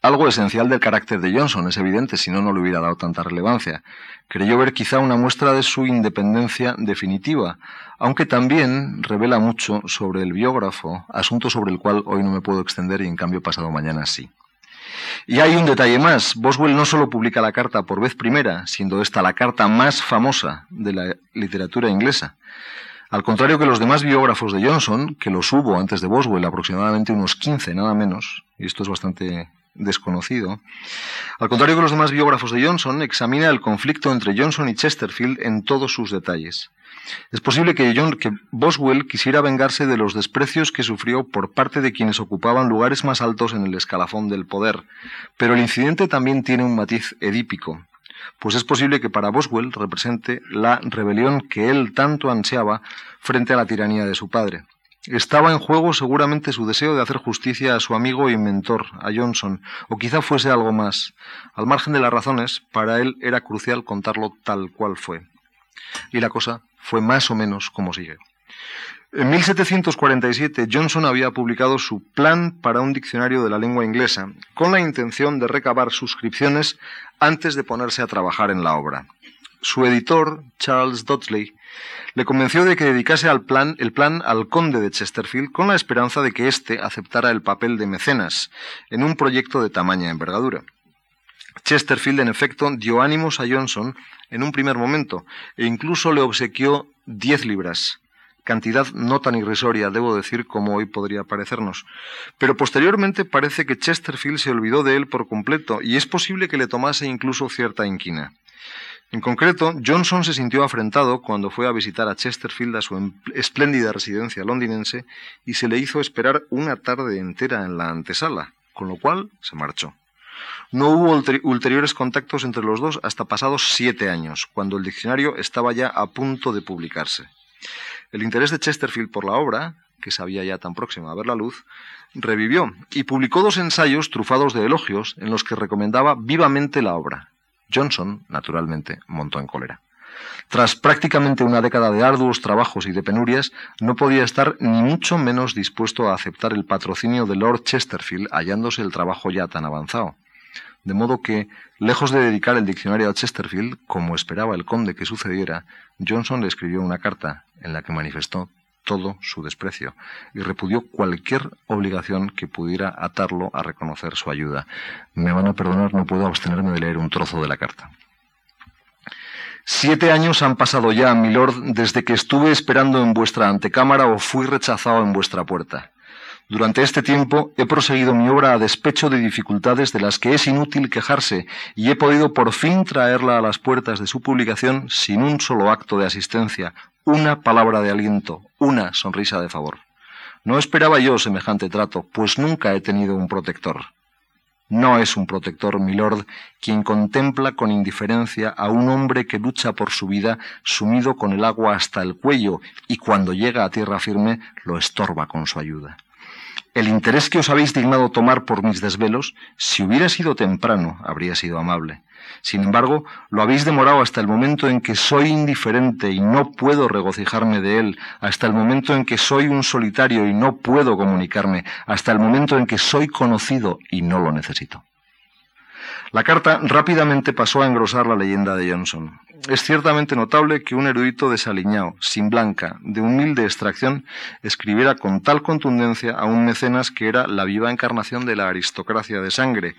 B: algo esencial del carácter de Johnson, es evidente, si no, no le hubiera dado tanta relevancia. Creyó ver quizá una muestra de su independencia definitiva, aunque también revela mucho sobre el biógrafo, asunto sobre el cual hoy no me puedo extender y en cambio pasado mañana sí. Y hay un detalle más. Boswell no solo publica la carta por vez primera, siendo esta la carta más famosa de la literatura inglesa. Al contrario que los demás biógrafos de Johnson, que los hubo antes de Boswell, aproximadamente unos 15 nada menos, y esto es bastante desconocido, al contrario que los demás biógrafos de Johnson, examina el conflicto entre Johnson y Chesterfield en todos sus detalles. Es posible que, John, que Boswell quisiera vengarse de los desprecios que sufrió por parte de quienes ocupaban lugares más altos en el escalafón del poder, pero el incidente también tiene un matiz edípico, pues es posible que para Boswell represente la rebelión que él tanto ansiaba frente a la tiranía de su padre. Estaba en juego seguramente su deseo de hacer justicia a su amigo y mentor, a Johnson, o quizá fuese algo más. Al margen de las razones, para él era crucial contarlo tal cual fue. Y la cosa fue más o menos como sigue. En 1747 Johnson había publicado su Plan para un diccionario de la lengua inglesa, con la intención de recabar suscripciones antes de ponerse a trabajar en la obra. Su editor, Charles Dodsley, le convenció de que dedicase al plan, el plan al conde de Chesterfield con la esperanza de que éste aceptara el papel de mecenas en un proyecto de tamaña envergadura. Chesterfield, en efecto, dio ánimos a Johnson en un primer momento e incluso le obsequió diez libras, cantidad no tan irrisoria, debo decir, como hoy podría parecernos. Pero posteriormente parece que Chesterfield se olvidó de él por completo y es posible que le tomase incluso cierta inquina. En concreto, Johnson se sintió afrentado cuando fue a visitar a Chesterfield a su em-, espléndida residencia londinense y se le hizo esperar una tarde entera en la antesala, con lo cual se marchó. No hubo ulteriores contactos entre los dos hasta pasados siete años, cuando el diccionario estaba ya a punto de publicarse. El interés de Chesterfield por la obra, que sabía ya tan próxima a ver la luz, revivió y publicó dos ensayos trufados de elogios en los que recomendaba vivamente la obra. Johnson, naturalmente, montó en cólera. Tras prácticamente una década de arduos trabajos y de penurias, no podía estar ni mucho menos dispuesto a aceptar el patrocinio de Lord Chesterfield, hallándose el trabajo ya tan avanzado. De modo que, lejos de dedicar el diccionario a Chesterfield, como esperaba el conde que sucediera, Johnson le escribió una carta en la que manifestó todo su desprecio y repudió cualquier obligación que pudiera atarlo a reconocer su ayuda. Me van a perdonar, no puedo abstenerme de leer un trozo de la carta. Siete años han pasado ya, milord, desde que estuve esperando en vuestra antecámara o fui rechazado en vuestra puerta. Durante este tiempo he proseguido mi obra a despecho de dificultades de las que es inútil quejarse y he podido por fin traerla a las puertas de su publicación sin un solo acto de asistencia, una palabra de aliento, una sonrisa de favor. No esperaba yo semejante trato, pues nunca he tenido un protector. No es un protector, milord, quien contempla con indiferencia a un hombre que lucha por su vida sumido con el agua hasta el cuello y cuando llega a tierra firme lo estorba con su ayuda. El interés que os habéis dignado tomar por mis desvelos, si hubiera sido temprano, habría sido amable. Sin embargo, lo habéis demorado hasta el momento en que soy indiferente y no puedo regocijarme de él, hasta el momento en que soy un solitario y no puedo comunicarme, hasta el momento en que soy conocido y no lo necesito. La carta rápidamente pasó a engrosar la leyenda de Johnson. Es ciertamente notable que un erudito desaliñado, sin blanca, de humilde extracción, escribiera con tal contundencia a un mecenas que era la viva encarnación de la aristocracia de sangre.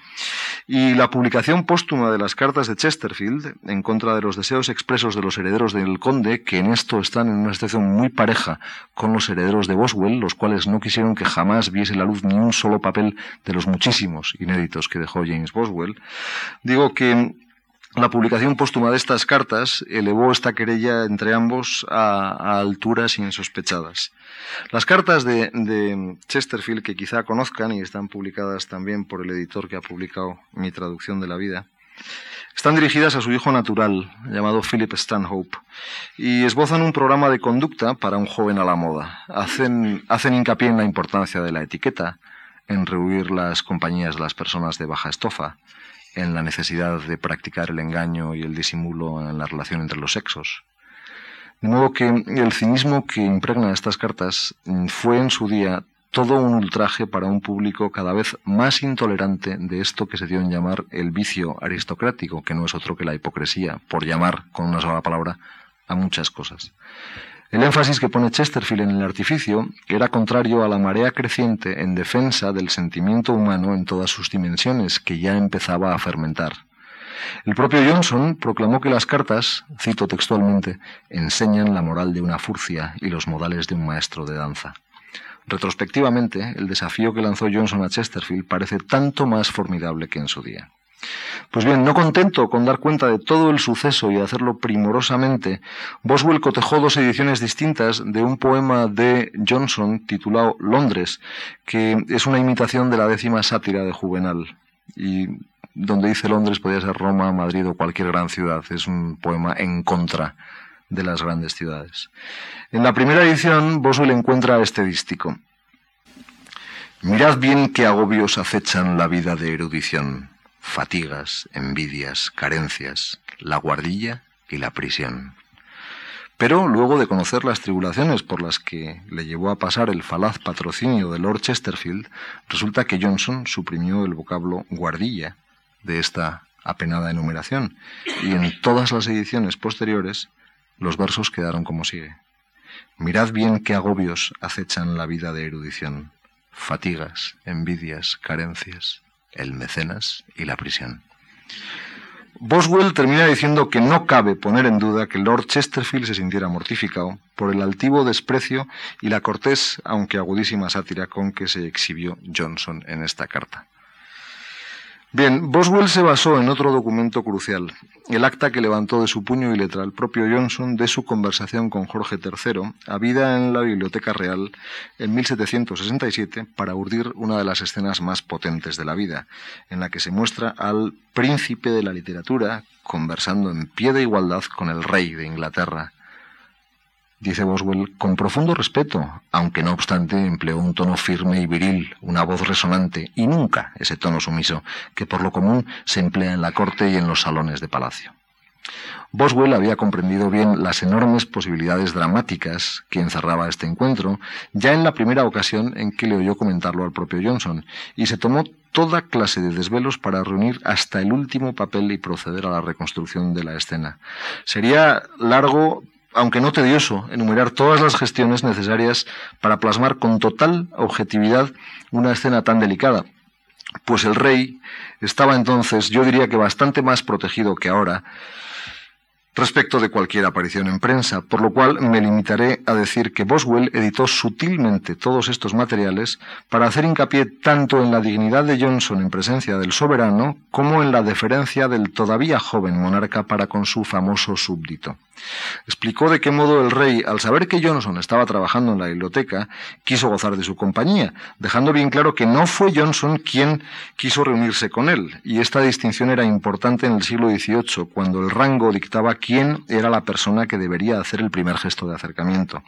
B: Y la publicación póstuma de las cartas de Chesterfield, en contra de los deseos expresos de los herederos del conde, que en esto están en una situación muy pareja con los herederos de Boswell, los cuales no quisieron que jamás viese la luz ni un solo papel de los muchísimos inéditos que dejó James Boswell, digo que la publicación póstuma de estas cartas elevó esta querella entre ambos a, alturas insospechadas. Las cartas de, de, Chesterfield, que quizá conozcan y están publicadas también por el editor que ha publicado mi traducción de la vida, están dirigidas a su hijo natural, llamado Philip Stanhope, y esbozan un programa de conducta para un joven a la moda. Hacen, hacen hincapié en la importancia de la etiqueta, en rehuir las compañías de las personas de baja estofa, en la necesidad de practicar el engaño y el disimulo en la relación entre los sexos. De modo que el cinismo que impregna estas cartas fue en su día todo un ultraje para un público cada vez más intolerante de esto que se dio en llamar el vicio aristocrático, que no es otro que la hipocresía, por llamar con una sola palabra a muchas cosas. El énfasis que pone Chesterfield en el artificio era contrario a la marea creciente en defensa del sentimiento humano en todas sus dimensiones, que ya empezaba a fermentar. El propio Johnson proclamó que las cartas, cito textualmente, enseñan la moral de una furcia y los modales de un maestro de danza. Retrospectivamente, el desafío que lanzó Johnson a Chesterfield parece tanto más formidable que en su día. Pues bien, no contento con dar cuenta de todo el suceso y hacerlo primorosamente, Boswell cotejó dos ediciones distintas de un poema de Johnson titulado Londres, que es una imitación de la décima sátira de Juvenal. Y donde dice Londres podría ser Roma, Madrid o cualquier gran ciudad. Es un poema en contra de las grandes ciudades. En la primera edición, Boswell encuentra este dístico. Mirad bien qué agobios acechan la vida de erudición fatigas, envidias, carencias, la guardilla y la prisión. Pero luego de conocer las tribulaciones por las que le llevó a pasar el falaz patrocinio de Lord Chesterfield, resulta que Johnson suprimió el vocablo guardilla de esta apenada enumeración, y en todas las ediciones posteriores los versos quedaron como sigue. Mirad bien qué agobios acechan la vida de erudición, fatigas, envidias, carencias, el mecenas y la prisión. Boswell termina diciendo que no cabe poner en duda que Lord Chesterfield se sintiera mortificado por el altivo desprecio y la cortés, aunque agudísima sátira con que se exhibió Johnson en esta carta. Bien, Boswell se basó en otro documento crucial, el acta que levantó de su puño y letra el propio Johnson de su conversación con Jorge III, habida en la Biblioteca Real en 1767 para urdir una de las escenas más potentes de la vida, en la que se muestra al príncipe de la literatura conversando en pie de igualdad con el rey de Inglaterra, dice Boswell, con profundo respeto, aunque no obstante empleó un tono firme y viril, una voz resonante, y nunca ese tono sumiso, que por lo común se emplea en la corte y en los salones de palacio. Boswell había comprendido bien las enormes posibilidades dramáticas que encerraba este encuentro, ya en la primera ocasión en que le oyó comentarlo al propio Johnson, y se tomó toda clase de desvelos para reunir hasta el último papel y proceder a la reconstrucción de la escena. Sería largo aunque no tedioso, enumerar todas las gestiones necesarias para plasmar con total objetividad una escena tan delicada, pues el rey estaba entonces, yo diría que bastante más protegido que ahora, respecto de cualquier aparición en prensa, por lo cual me limitaré a decir que Boswell editó sutilmente todos estos materiales para hacer hincapié tanto en la dignidad de Johnson en presencia del soberano como en la deferencia del todavía joven monarca para con su famoso súbdito. Explicó de qué modo el rey, al saber que Johnson estaba trabajando en la biblioteca, quiso gozar de su compañía, dejando bien claro que no fue Johnson quien quiso reunirse con él, y esta distinción era importante en el siglo XVIII, cuando el rango dictaba quién era la persona que debería hacer el primer gesto de acercamiento.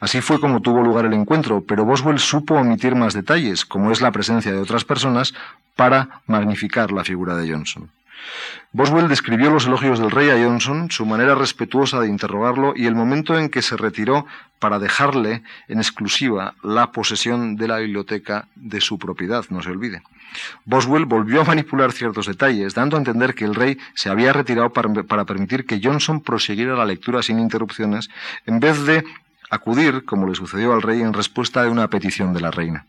B: Así fue como tuvo lugar el encuentro, pero Boswell supo omitir más detalles, como es la presencia de otras personas, para magnificar la figura de Johnson. Boswell describió los elogios del rey a Johnson, su manera respetuosa de interrogarlo y el momento en que se retiró para dejarle en exclusiva la posesión de la biblioteca de su propiedad, no se olvide. Boswell volvió a manipular ciertos detalles, dando a entender que el rey se había retirado para, permitir que Johnson prosiguiera la lectura sin interrupciones, en vez de acudir, como le sucedió al rey, en respuesta de una petición de la reina.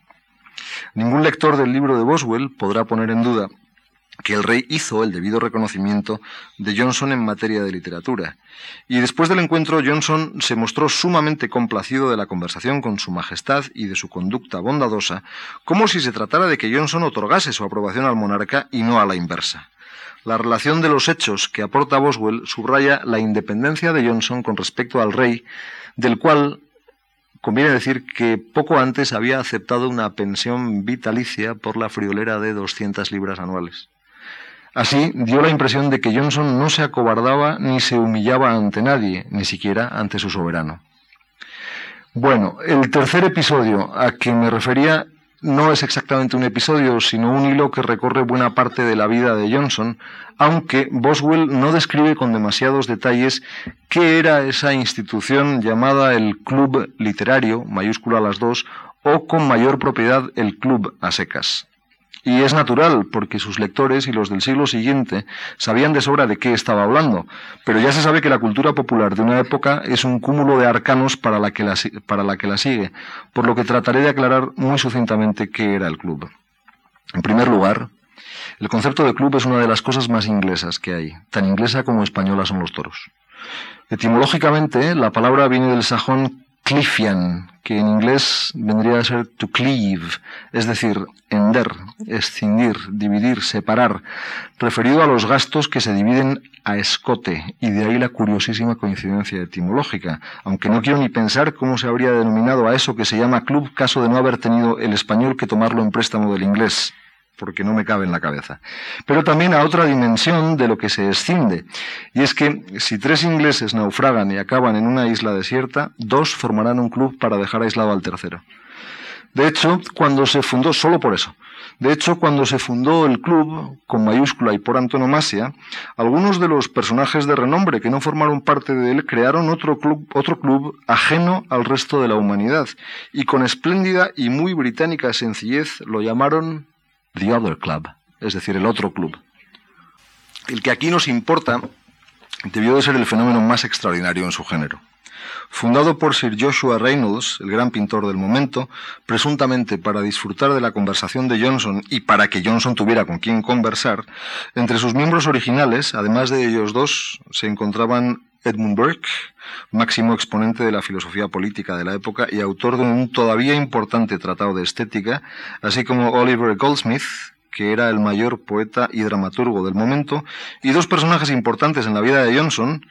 B: Ningún lector del libro de Boswell podrá poner en duda que el rey hizo el debido reconocimiento de Johnson en materia de literatura. Y después del encuentro, Johnson se mostró sumamente complacido de la conversación con su majestad y de su conducta bondadosa, como si se tratara de que Johnson otorgase su aprobación al monarca y no a la inversa. La relación de los hechos que aporta Boswell subraya la independencia de Johnson con respecto al rey, del cual conviene decir que poco antes había aceptado una pensión vitalicia por la friolera de 200 libras anuales. Así dio la impresión de que Johnson no se acobardaba ni se humillaba ante nadie, ni siquiera ante su soberano. Bueno, el tercer episodio a que me refería no es exactamente un episodio, sino un hilo que recorre buena parte de la vida de Johnson, aunque Boswell no describe con demasiados detalles qué era esa institución llamada el Club Literario, mayúscula las dos, o con mayor propiedad el Club a secas. Y es natural, porque sus lectores y los del siglo siguiente sabían de sobra de qué estaba hablando, pero ya se sabe que la cultura popular de una época es un cúmulo de arcanos para la que la, para la, que la sigue, por lo que trataré de aclarar muy sucintamente qué era el club. En primer lugar, el concepto de club es una de las cosas más inglesas que hay, tan inglesa como española son los toros. Etimológicamente, la palabra viene del sajón clifian, que en inglés vendría a ser to cleave, es decir, hender, escindir, dividir, separar, referido a los gastos que se dividen a escote, y de ahí la curiosísima coincidencia etimológica, aunque no quiero ni pensar cómo se habría denominado a eso que se llama club caso de no haber tenido el español que tomarlo en préstamo del inglés porque no me cabe en la cabeza. Pero también a otra dimensión de lo que se escinde, y es que si tres ingleses naufragan y acaban en una isla desierta, dos formarán un club para dejar aislado al tercero. De hecho, cuando se fundó, solo por eso, de hecho, cuando se fundó el club, con mayúscula y por antonomasia, algunos de los personajes de renombre que no formaron parte de él crearon otro club, otro club ajeno al resto de la humanidad, y con espléndida y muy británica sencillez lo llamaron The Other Club, es decir, el otro club. El que aquí nos importa debió de ser el fenómeno más extraordinario en su género. Fundado por Sir Joshua Reynolds, el gran pintor del momento, presuntamente para disfrutar de la conversación de Johnson y para que Johnson tuviera con quien conversar, entre sus miembros originales, además de ellos dos, se encontraban Edmund Burke, máximo exponente de la filosofía política de la época y autor de un todavía importante tratado de estética, así como Oliver Goldsmith, que era el mayor poeta y dramaturgo del momento, y dos personajes importantes en la vida de Johnson,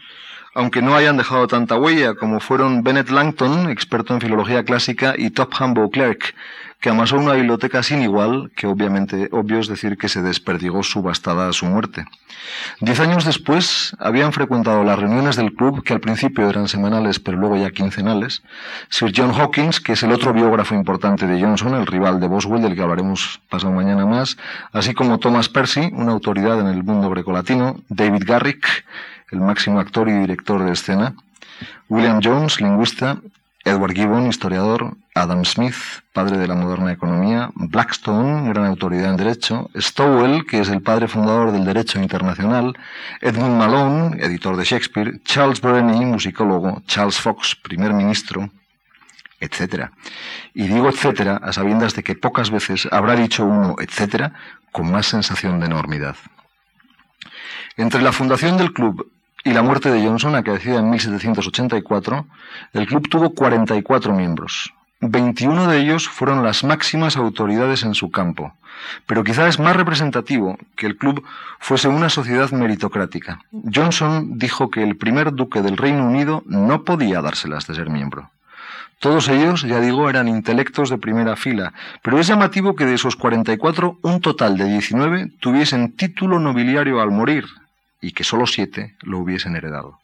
B: aunque no hayan dejado tanta huella, como fueron Bennett Langton, experto en filología clásica, y Topham Beauclerk, que amasó una biblioteca sin igual, que obviamente obvio es decir que se desperdigó subastada a su muerte. Diez años después habían frecuentado las reuniones del club, que al principio eran semanales pero luego ya quincenales, Sir John Hawkins, que es el otro biógrafo importante de Johnson, el rival de Boswell, del que hablaremos pasado mañana más, así como Thomas Percy, una autoridad en el mundo grecolatino, David Garrick, el máximo actor y director de escena, William Jones, lingüista, Edward Gibbon, historiador, Adam Smith, padre de la moderna economía, Blackstone, gran autoridad en derecho, Stowell, que es el padre fundador del derecho internacional, Edmund Malone, editor de Shakespeare, Charles Burney, musicólogo, Charles Fox, primer ministro, etc. Y digo etcétera a sabiendas de que pocas veces habrá dicho uno etcétera con más sensación de enormidad. Entre la fundación del club y la muerte de Johnson, acaecida en 1784, el club tuvo 44 miembros, 21 de ellos fueron las máximas autoridades en su campo, pero quizá es más representativo que el club fuese una sociedad meritocrática. Johnson dijo que el primer duque del Reino Unido no podía dárselas de ser miembro. Todos ellos, ya digo, eran intelectos de primera fila, pero es llamativo que de esos 44, un total de 19 tuviesen título nobiliario al morir y que solo siete lo hubiesen heredado.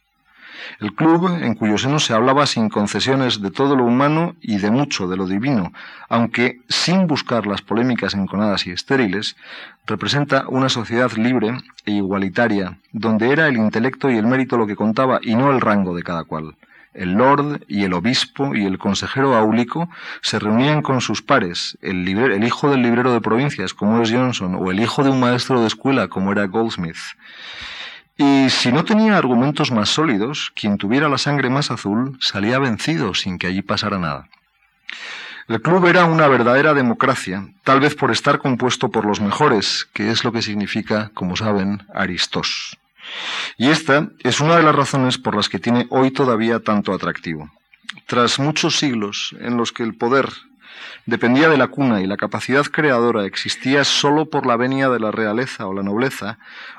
B: El club, en cuyo seno se hablaba sin concesiones de todo lo humano y de mucho de lo divino, aunque sin buscar las polémicas enconadas y estériles, representa una sociedad libre e igualitaria, donde era el intelecto y el mérito lo que contaba y no el rango de cada cual. El lord y el obispo y el consejero áulico se reunían con sus pares, el, el, hijo del librero de provincias, como es Johnson, o el hijo de un maestro de escuela, como era Goldsmith. Y si no tenía argumentos más sólidos, quien tuviera la sangre más azul salía vencido sin que allí pasara nada. El club era una verdadera democracia, tal vez por estar compuesto por los mejores, que es lo que significa, como saben, Aristos. Y esta es una de las razones por las que tiene hoy todavía tanto atractivo. Tras muchos siglos en los que el poder dependía de la cuna y la capacidad creadora existía sólo por la venia de la realeza o la nobleza,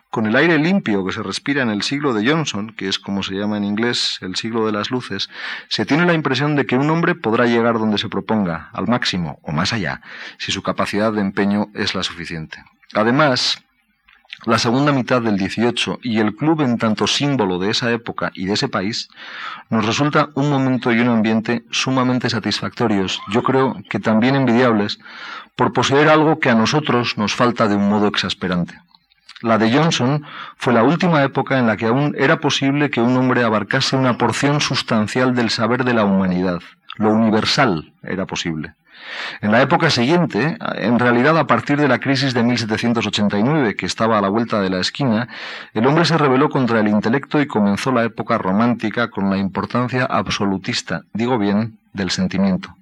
B: con el aire limpio que se respira en el siglo de Johnson, que es como se llama en inglés el siglo de las luces, se tiene la impresión de que un hombre podrá llegar donde se proponga, al máximo o más allá, si su capacidad de empeño es la suficiente. Además, la segunda mitad del 18 y el club en tanto símbolo de esa época y de ese país, nos resulta un momento y un ambiente sumamente satisfactorios, yo creo que también envidiables, por poseer algo que a nosotros nos falta de un modo exasperante. La de Johnson fue la última época en la que aún era posible que un hombre abarcase una porción sustancial del saber de la humanidad. Lo universal era posible. En la época siguiente, en realidad a partir de la crisis de 1789, que estaba a la vuelta de la esquina, el hombre se rebeló contra el intelecto y comenzó la época romántica con la importancia absolutista, digo bien, del sentimiento.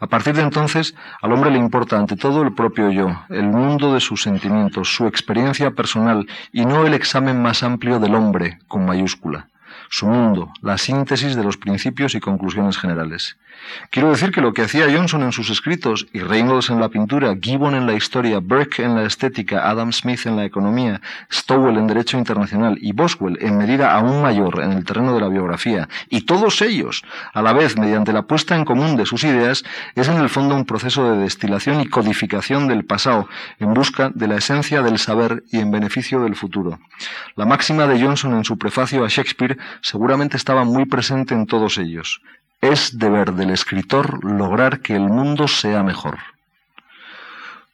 B: A partir de entonces, al hombre le importa ante todo el propio yo, el mundo de sus sentimientos, su experiencia personal y no el examen más amplio del hombre, con mayúscula su mundo, la síntesis de los principios y conclusiones generales. Quiero decir que lo que hacía Johnson en sus escritos y Reynolds en la pintura, Gibbon en la historia, Burke en la estética, Adam Smith en la economía, Stowell en derecho internacional y Boswell en medida aún mayor en el terreno de la biografía, y todos ellos, a la vez mediante la puesta en común de sus ideas, es en el fondo un proceso de destilación y codificación del pasado en busca de la esencia del saber y en beneficio del futuro. La máxima de Johnson en su prefacio a Shakespeare seguramente estaba muy presente en todos ellos. Es deber del escritor lograr que el mundo sea mejor.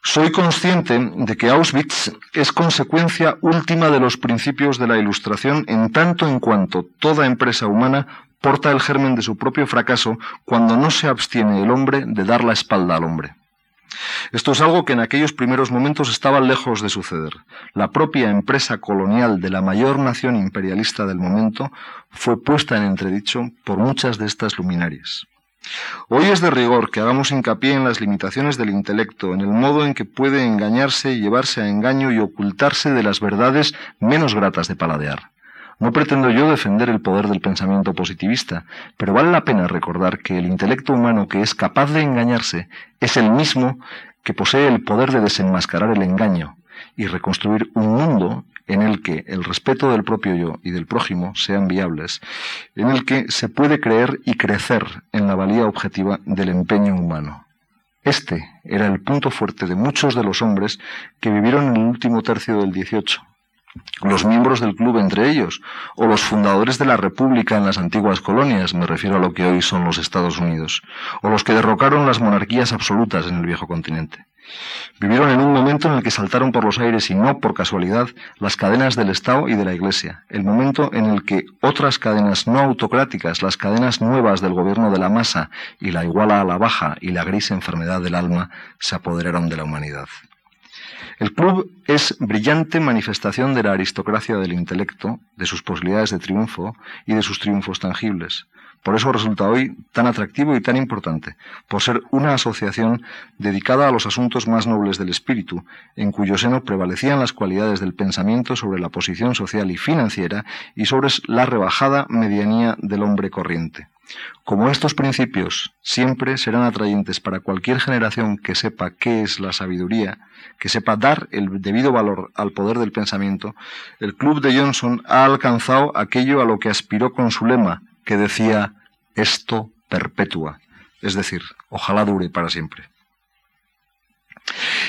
B: Soy consciente de que Auschwitz es consecuencia última de los principios de la Ilustración en tanto en cuanto toda empresa humana porta el germen de su propio fracaso cuando no se abstiene el hombre de dar la espalda al hombre. Esto es algo que en aquellos primeros momentos estaba lejos de suceder. La propia empresa colonial de la mayor nación imperialista del momento fue puesta en entredicho por muchas de estas luminarias. Hoy es de rigor que hagamos hincapié en las limitaciones del intelecto, en el modo en que puede engañarse y llevarse a engaño y ocultarse de las verdades menos gratas de paladear. No pretendo yo defender el poder del pensamiento positivista, pero vale la pena recordar que el intelecto humano que es capaz de engañarse es el mismo que posee el poder de desenmascarar el engaño y reconstruir un mundo en el que el respeto del propio yo y del prójimo sean viables, en el que se puede creer y crecer en la valía objetiva del empeño humano. Este era el punto fuerte de muchos de los hombres que vivieron en el último tercio del XVIII los miembros del club entre ellos, o los fundadores de la República en las antiguas colonias, me refiero a lo que hoy son los Estados Unidos, o los que derrocaron las monarquías absolutas en el viejo continente. Vivieron en un momento en el que saltaron por los aires y no por casualidad las cadenas del Estado y de la Iglesia, el momento en el que otras cadenas no autocráticas, las cadenas nuevas del gobierno de la masa y la iguala a la baja y la gris enfermedad del alma se apoderaron de la humanidad. El club es brillante manifestación de la aristocracia del intelecto, de sus posibilidades de triunfo y de sus triunfos tangibles. Por eso resulta hoy tan atractivo y tan importante, por ser una asociación dedicada a los asuntos más nobles del espíritu, en cuyo seno prevalecían las cualidades del pensamiento sobre la posición social y financiera y sobre la rebajada medianía del hombre corriente. Como estos principios siempre serán atrayentes para cualquier generación que sepa qué es la sabiduría, que sepa dar el debido valor al poder del pensamiento, el Club de Johnson ha alcanzado aquello a lo que aspiró con su lema, que decía esto perpetua, es decir, ojalá dure para siempre.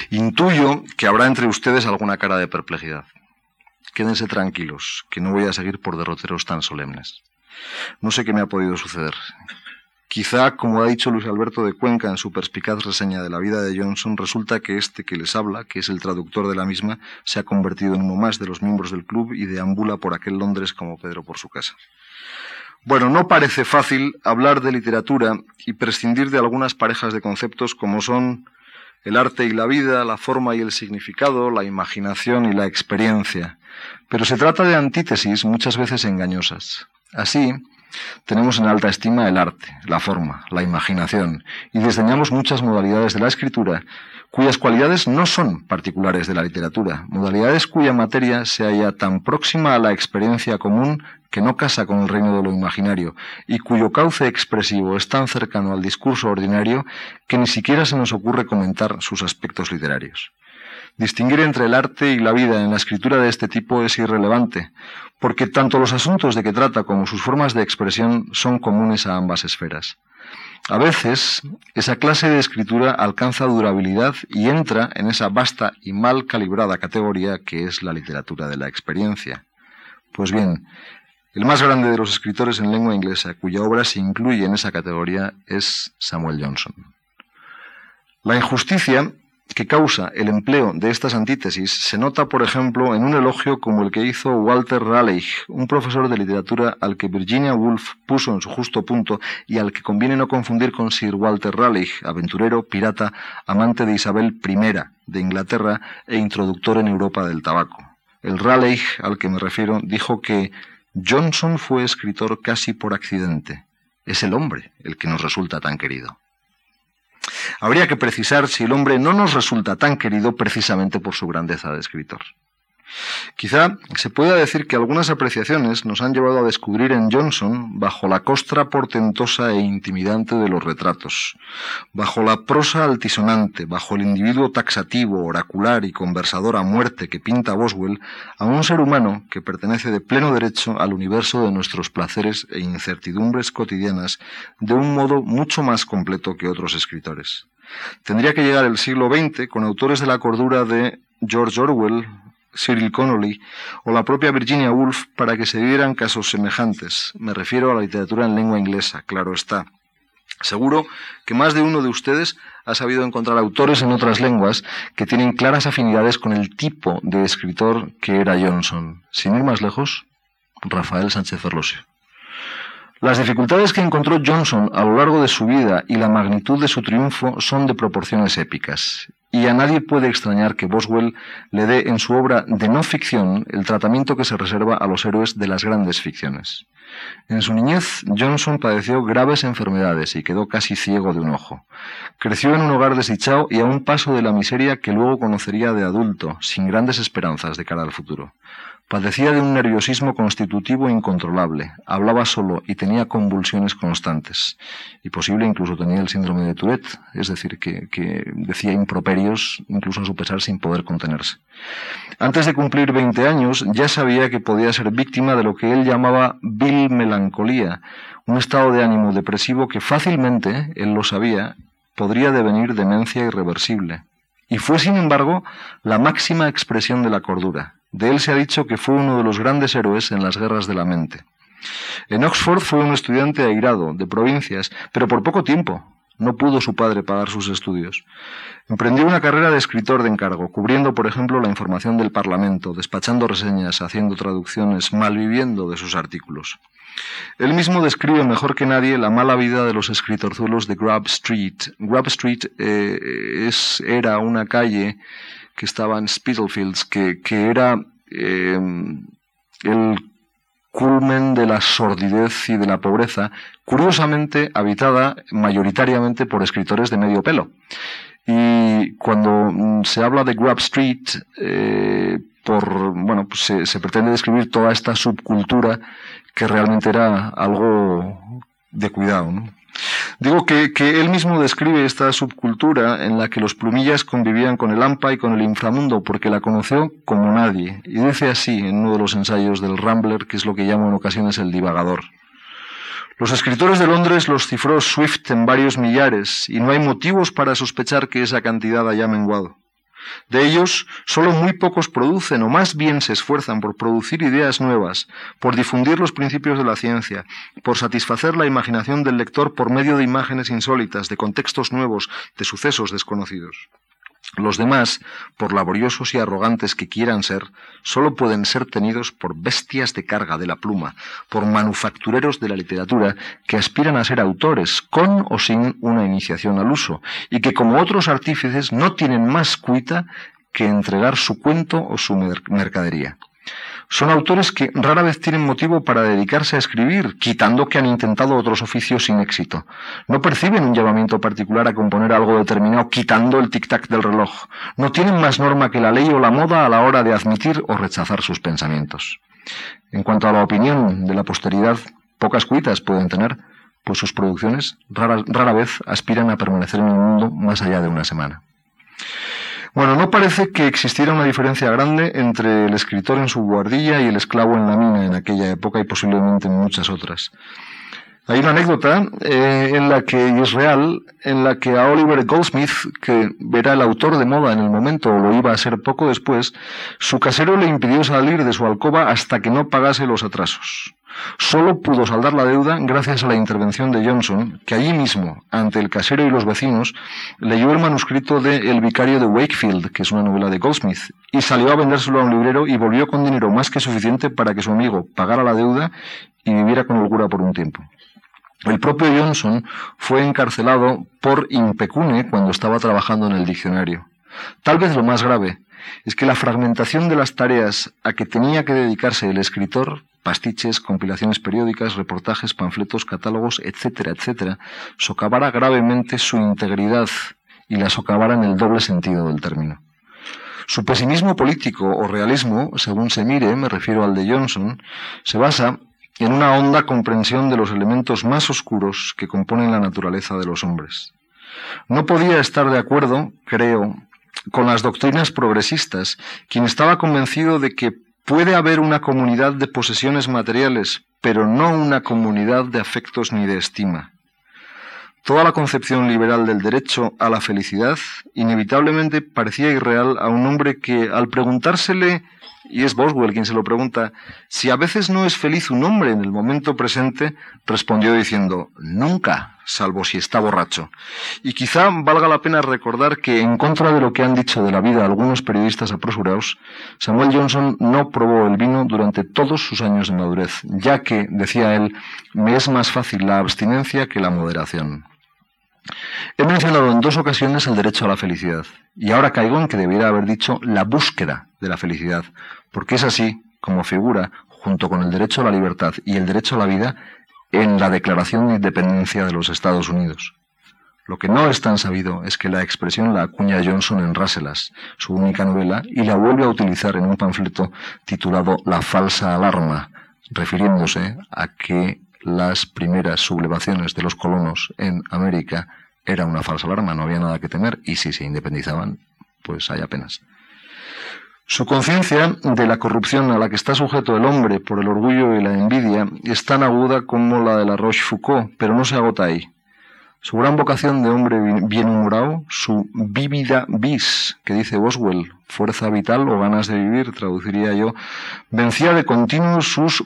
B: Intuyo que habrá entre ustedes alguna cara de perplejidad. Quédense tranquilos, que no voy a seguir por derroteros tan solemnes. No sé qué me ha podido suceder. Quizá, como ha dicho Luis Alberto de Cuenca en su perspicaz reseña de la vida de Johnson, resulta que este que les habla, que es el traductor de la misma, se ha convertido en uno más de los miembros del club y deambula por aquel Londres como Pedro por su casa. Bueno, no parece fácil hablar de literatura y prescindir de algunas parejas de conceptos como son el arte y la vida, la forma y el significado, la imaginación y la experiencia. Pero se trata de antítesis muchas veces engañosas. Así, tenemos en alta estima el arte, la forma, la imaginación, y desdeñamos muchas modalidades de la escritura cuyas cualidades no son particulares de la literatura, modalidades cuya materia se halla tan próxima a la experiencia común que no casa con el reino de lo imaginario, y cuyo cauce expresivo es tan cercano al discurso ordinario que ni siquiera se nos ocurre comentar sus aspectos literarios. Distinguir entre el arte y la vida en la escritura de este tipo es irrelevante, porque tanto los asuntos de que trata como sus formas de expresión son comunes a ambas esferas. A veces, esa clase de escritura alcanza durabilidad y entra en esa vasta y mal calibrada categoría que es la literatura de la experiencia. Pues bien, el más grande de los escritores en lengua inglesa cuya obra se incluye en esa categoría es Samuel Johnson. La injusticia que causa el empleo de estas antítesis se nota, por ejemplo, en un elogio como el que hizo Walter Raleigh, un profesor de literatura al que Virginia Woolf puso en su justo punto y al que conviene no confundir con Sir Walter Raleigh, aventurero, pirata, amante de Isabel I de Inglaterra e introductor en Europa del tabaco. El Raleigh al que me refiero dijo que Johnson fue escritor casi por accidente. Es el hombre el que nos resulta tan querido. Habría que precisar si el hombre no nos resulta tan querido precisamente por su grandeza de escritor. Quizá se pueda decir que algunas apreciaciones nos han llevado a descubrir en Johnson bajo la costra portentosa e intimidante de los retratos, bajo la prosa altisonante, bajo el individuo taxativo, oracular y conversador a muerte que pinta Boswell, a un ser humano que pertenece de pleno derecho al universo de nuestros placeres e incertidumbres cotidianas de un modo mucho más completo que otros escritores. Tendría que llegar el siglo XX con autores de la cordura de George Orwell, Cyril Connolly o la propia Virginia Woolf para que se dieran casos semejantes. Me refiero a la literatura en lengua inglesa, claro está. Seguro que más de uno de ustedes ha sabido encontrar autores en otras lenguas que tienen claras afinidades con el tipo de escritor que era Johnson. Sin ir más lejos, Rafael Sánchez Ferlosio. Las dificultades que encontró Johnson a lo largo de su vida y la magnitud de su triunfo son de proporciones épicas, y a nadie puede extrañar que Boswell le dé en su obra de no ficción el tratamiento que se reserva a los héroes de las grandes ficciones. En su niñez, Johnson padeció graves enfermedades y quedó casi ciego de un ojo. Creció en un hogar desdichado y a un paso de la miseria que luego conocería de adulto, sin grandes esperanzas de cara al futuro. Padecía de un nerviosismo constitutivo incontrolable, hablaba solo y tenía convulsiones constantes. Y posible incluso tenía el síndrome de Tourette, es decir, que, decía improperios incluso a su pesar sin poder contenerse. Antes de cumplir 20 años ya sabía que podía ser víctima de lo que él llamaba vil melancolía, un estado de ánimo depresivo que fácilmente, él lo sabía, podría devenir demencia irreversible. Y fue, sin embargo, la máxima expresión de la cordura de él se ha dicho que fue uno de los grandes héroes en las guerras de la mente. En Oxford fue un estudiante airado, de provincias, pero por poco tiempo. No pudo su padre pagar sus estudios. Emprendió una carrera de escritor de encargo, cubriendo, por ejemplo, la información del Parlamento, despachando reseñas, haciendo traducciones, malviviendo de sus artículos. Él mismo describe mejor que nadie la mala vida de los escritorzuelos de Grub Street. Grub Street eh, era una calle que estaba en Spitalfields, que, era em, el culmen de la sordidez y de la pobreza, curiosamente habitada mayoritariamente por escritores de medio pelo. Y cuando mm, se habla de Grub Street, eh, por, bueno, pues se, se, pretende describir toda esta subcultura que realmente era algo de cuidado. ¿no? Digo que, él mismo describe esta subcultura en la que los plumillas convivían con el AMPA y con el inframundo porque la conoció como nadie. Y dice así en uno de los ensayos del Rambler, que es lo que llamo en ocasiones el divagador. Los escritores de Londres los cifró Swift en varios millares y no hay motivos para sospechar que esa cantidad haya menguado. De ellos, solo muy pocos producen, o más bien se esfuerzan por producir ideas nuevas, por difundir los principios de la ciencia, por satisfacer la imaginación del lector por medio de imágenes insólitas, de contextos nuevos, de sucesos desconocidos. Los demás, por laboriosos y arrogantes que quieran ser, sólo pueden ser tenidos por bestias de carga de la pluma, por manufactureros de la literatura que aspiran a ser autores, con o sin una iniciación al uso, y que como otros artífices no tienen más cuita que entregar su cuento o su mercadería. Son autores que rara vez tienen motivo para dedicarse a escribir, quitando que han intentado otros oficios sin éxito. No perciben un llamamiento particular a componer algo determinado, quitando el tic-tac del reloj. No tienen más norma que la ley o la moda a la hora de admitir o rechazar sus pensamientos. En cuanto a la opinión de la posteridad, pocas cuitas pueden tener, pues sus producciones rara, rara vez aspiran a permanecer en el mundo más allá de una semana. Bueno, no parece que existiera una diferencia grande entre el escritor en su guardilla y el esclavo en la mina en aquella época y posiblemente en muchas otras. Hay una anécdota eh, en la que y es real, en la que a Oliver Goldsmith, que era el autor de moda en el momento o lo iba a ser poco después, su casero le impidió salir de su alcoba hasta que no pagase los atrasos. Solo pudo saldar la deuda gracias a la intervención de Johnson, que allí mismo, ante el casero y los vecinos, leyó el manuscrito de El vicario de Wakefield, que es una novela de Goldsmith, y salió a vendérselo a un librero y volvió con dinero más que suficiente para que su amigo pagara la deuda y viviera con holgura por un tiempo. El propio Johnson fue encarcelado por impecune cuando estaba trabajando en el diccionario. Tal vez lo más grave es que la fragmentación de las tareas a que tenía que dedicarse el escritor pastiches, compilaciones periódicas, reportajes, panfletos, catálogos, etcétera, etcétera, socavara gravemente su integridad y la socavara en el doble sentido del término. Su pesimismo político o realismo, según se mire, me refiero al de Johnson, se basa en una honda comprensión de los elementos más oscuros que componen la naturaleza de los hombres. No podía estar de acuerdo, creo, con las doctrinas progresistas, quien estaba convencido de que Puede haber una comunidad de posesiones materiales, pero no una comunidad de afectos ni de estima. Toda la concepción liberal del derecho a la felicidad inevitablemente parecía irreal a un hombre que, al preguntársele y es Boswell quien se lo pregunta, si a veces no es feliz un hombre en el momento presente, respondió diciendo, nunca, salvo si está borracho. Y quizá valga la pena recordar que, en contra de lo que han dicho de la vida algunos periodistas apresurados, Samuel Johnson no probó el vino durante todos sus años de madurez, ya que, decía él, me es más fácil la abstinencia que la moderación. He mencionado en dos ocasiones el derecho a la felicidad, y ahora caigo en que debiera haber dicho la búsqueda de la felicidad, porque es así como figura, junto con el derecho a la libertad y el derecho a la vida, en la Declaración de Independencia de los Estados Unidos. Lo que no es tan sabido es que la expresión la acuña Johnson en Rasselas, su única novela, y la vuelve a utilizar en un panfleto titulado La falsa alarma, refiriéndose a que las primeras sublevaciones de los colonos en América era una falsa alarma, no había nada que temer, y si se independizaban, pues hay apenas. Su conciencia de la corrupción a la que está sujeto el hombre por el orgullo y la envidia es tan aguda como la de la Rochefoucauld, pero no se agota ahí. Su gran vocación de hombre bien humorado, su vívida vis, que dice Boswell, fuerza vital o ganas de vivir, traduciría yo, vencía de continuo sus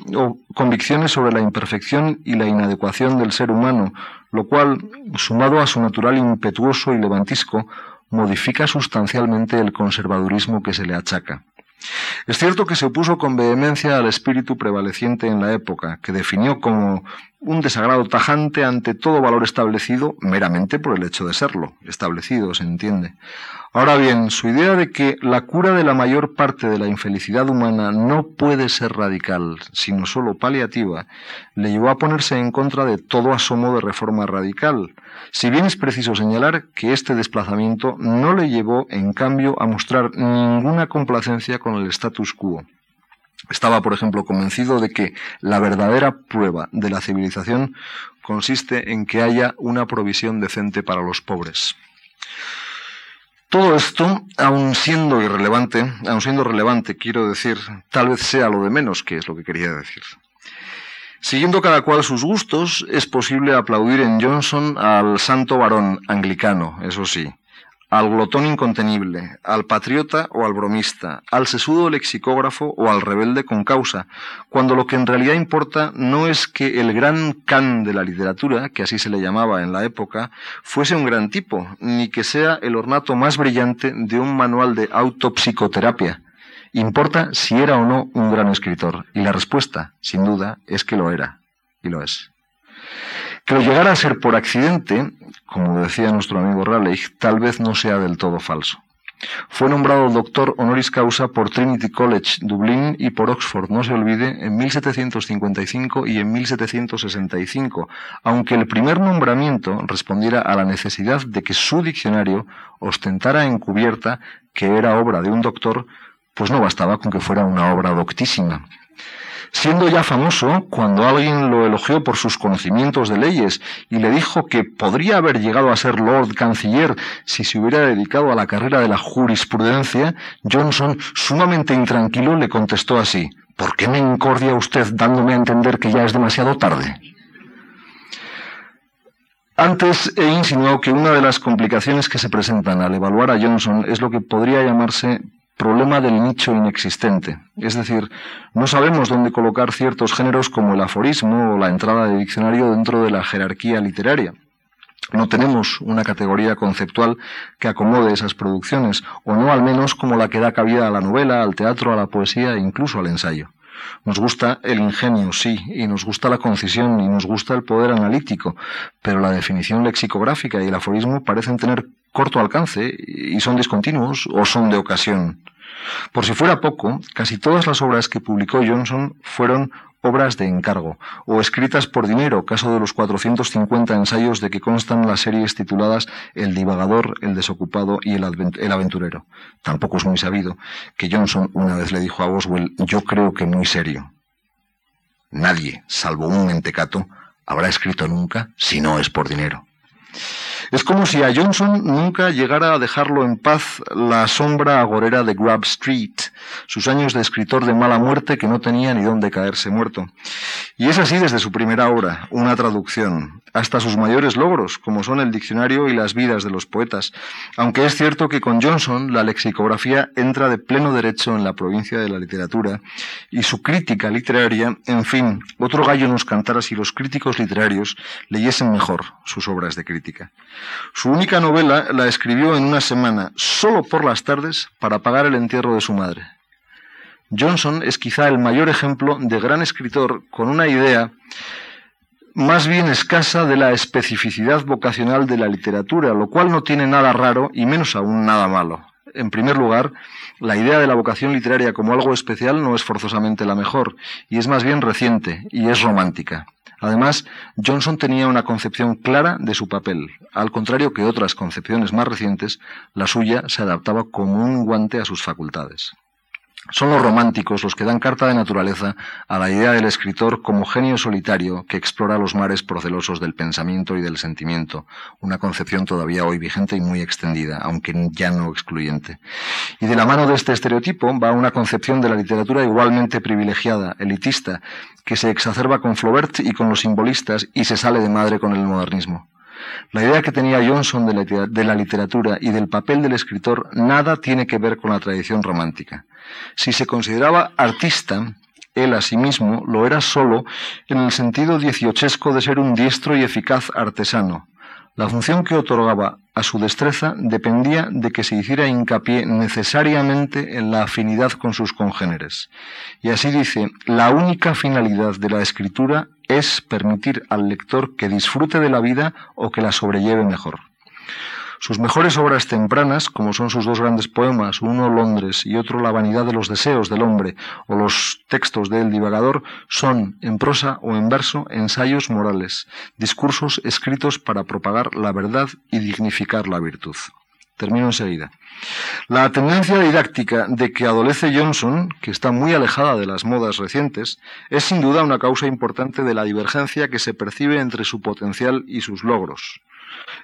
B: convicciones sobre la imperfección y la inadecuación del ser humano, lo cual, sumado a su natural impetuoso y levantisco, modifica sustancialmente el conservadurismo que se le achaca. Es cierto que se opuso con vehemencia al espíritu prevaleciente en la época, que definió como un desagrado tajante ante todo valor establecido meramente por el hecho de serlo, establecido, se entiende. Ahora bien, su idea de que la cura de la mayor parte de la infelicidad humana no puede ser radical, sino solo paliativa, le llevó a ponerse en contra de todo asomo de reforma radical, si bien es preciso señalar que este desplazamiento no le llevó, en cambio, a mostrar ninguna complacencia con el status quo. Estaba, por ejemplo, convencido de que la verdadera prueba de la civilización consiste en que haya una provisión decente para los pobres. Todo esto, aun siendo irrelevante, aun siendo relevante, quiero decir, tal vez sea lo de menos, que es lo que quería decir. Siguiendo cada cual sus gustos, es posible aplaudir en Johnson al santo varón anglicano, eso sí, al glotón incontenible, al patriota o al bromista, al sesudo lexicógrafo o al rebelde con causa, cuando lo que en realidad importa no es que el gran can de la literatura, que así se le llamaba en la época, fuese un gran tipo, ni que sea el ornato más brillante de un manual de autopsicoterapia. Importa si era o no un gran escritor, y la respuesta, sin duda, es que lo era, y lo es. Que lo llegara a ser por accidente, como decía nuestro amigo Raleigh, tal vez no sea del todo falso. Fue nombrado doctor honoris causa por Trinity College, Dublín, y por Oxford, no se olvide, en 1755 y en 1765, aunque el primer nombramiento respondiera a la necesidad de que su diccionario ostentara encubierta que era obra de un doctor, pues no bastaba con que fuera una obra doctísima. Siendo ya famoso, cuando alguien lo elogió por sus conocimientos de leyes y le dijo que podría haber llegado a ser Lord Canciller si se hubiera dedicado a la carrera de la jurisprudencia, Johnson, sumamente intranquilo, le contestó así, ¿por qué me incordia usted dándome a entender que ya es demasiado tarde? Antes he insinuado que una de las complicaciones que se presentan al evaluar a Johnson es lo que podría llamarse problema del nicho inexistente. Es decir, no sabemos dónde colocar ciertos géneros como el aforismo o la entrada de diccionario dentro de la jerarquía literaria. No tenemos una categoría conceptual que acomode esas producciones, o no al menos como la que da cabida a la novela, al teatro, a la poesía e incluso al ensayo. Nos gusta el ingenio, sí, y nos gusta la concisión, y nos gusta el poder analítico, pero la definición lexicográfica y el aforismo parecen tener corto alcance y son discontinuos o son de ocasión. Por si fuera poco, casi todas las obras que publicó Johnson fueron obras de encargo, o escritas por dinero, caso de los 450 ensayos de que constan las series tituladas El divagador, El desocupado y El, aventurero. Tampoco es muy sabido que Johnson una vez le dijo a Boswell, yo creo que muy serio. Nadie, salvo un mentecato, habrá escrito nunca si no es por dinero. Es como si a Johnson nunca llegara a dejarlo en paz la sombra agorera de Grub Street, sus años de escritor de mala muerte que no tenía ni dónde caerse muerto. Y es así desde su primera obra, una traducción, hasta sus mayores logros, como son el diccionario y las vidas de los poetas, aunque es cierto que con Johnson la lexicografía entra de pleno derecho en la provincia de la literatura y su crítica literaria, en fin, otro gallo nos cantara si los críticos literarios leyesen mejor sus obras de crítica. Su única novela la escribió en una semana, solo por las tardes, para pagar el entierro de su madre. Johnson es quizá el mayor ejemplo de gran escritor con una idea más bien escasa de la especificidad vocacional de la literatura, lo cual no tiene nada raro y menos aún nada malo. En primer lugar, la idea de la vocación literaria como algo especial no es forzosamente la mejor, y es más bien reciente, y es romántica. Además, Johnson tenía una concepción clara de su papel. Al contrario que otras concepciones más recientes, la suya se adaptaba como un guante a sus facultades. Son los románticos los que dan carta de naturaleza a la idea del escritor como genio solitario que explora los mares procelosos del pensamiento y del sentimiento, una concepción todavía hoy vigente y muy extendida, aunque ya no excluyente. Y de la mano de este estereotipo va una concepción de la literatura igualmente privilegiada, elitista, que se exacerba con Flaubert y con los simbolistas y se sale de madre con el modernismo. La idea que tenía Johnson de la, literatura y del papel del escritor nada tiene que ver con la tradición romántica. Si se consideraba artista, él a sí mismo lo era solo en el sentido dieciochesco de ser un diestro y eficaz artesano. La función que otorgaba a su destreza dependía de que se hiciera hincapié necesariamente en la afinidad con sus congéneres. Y así dice, la única finalidad de la escritura es permitir al lector que disfrute de la vida o que la sobrelleve mejor. Sus mejores obras tempranas, como son sus dos grandes poemas, uno Londres y otro La vanidad de los deseos del hombre, o los textos de El divagador, son, en prosa o en verso, ensayos morales, discursos escritos para propagar la verdad y dignificar la virtud. Termino enseguida. La tendencia didáctica de que adolece Johnson, que está muy alejada de las modas recientes, es sin duda una causa importante de la divergencia que se percibe entre su potencial y sus logros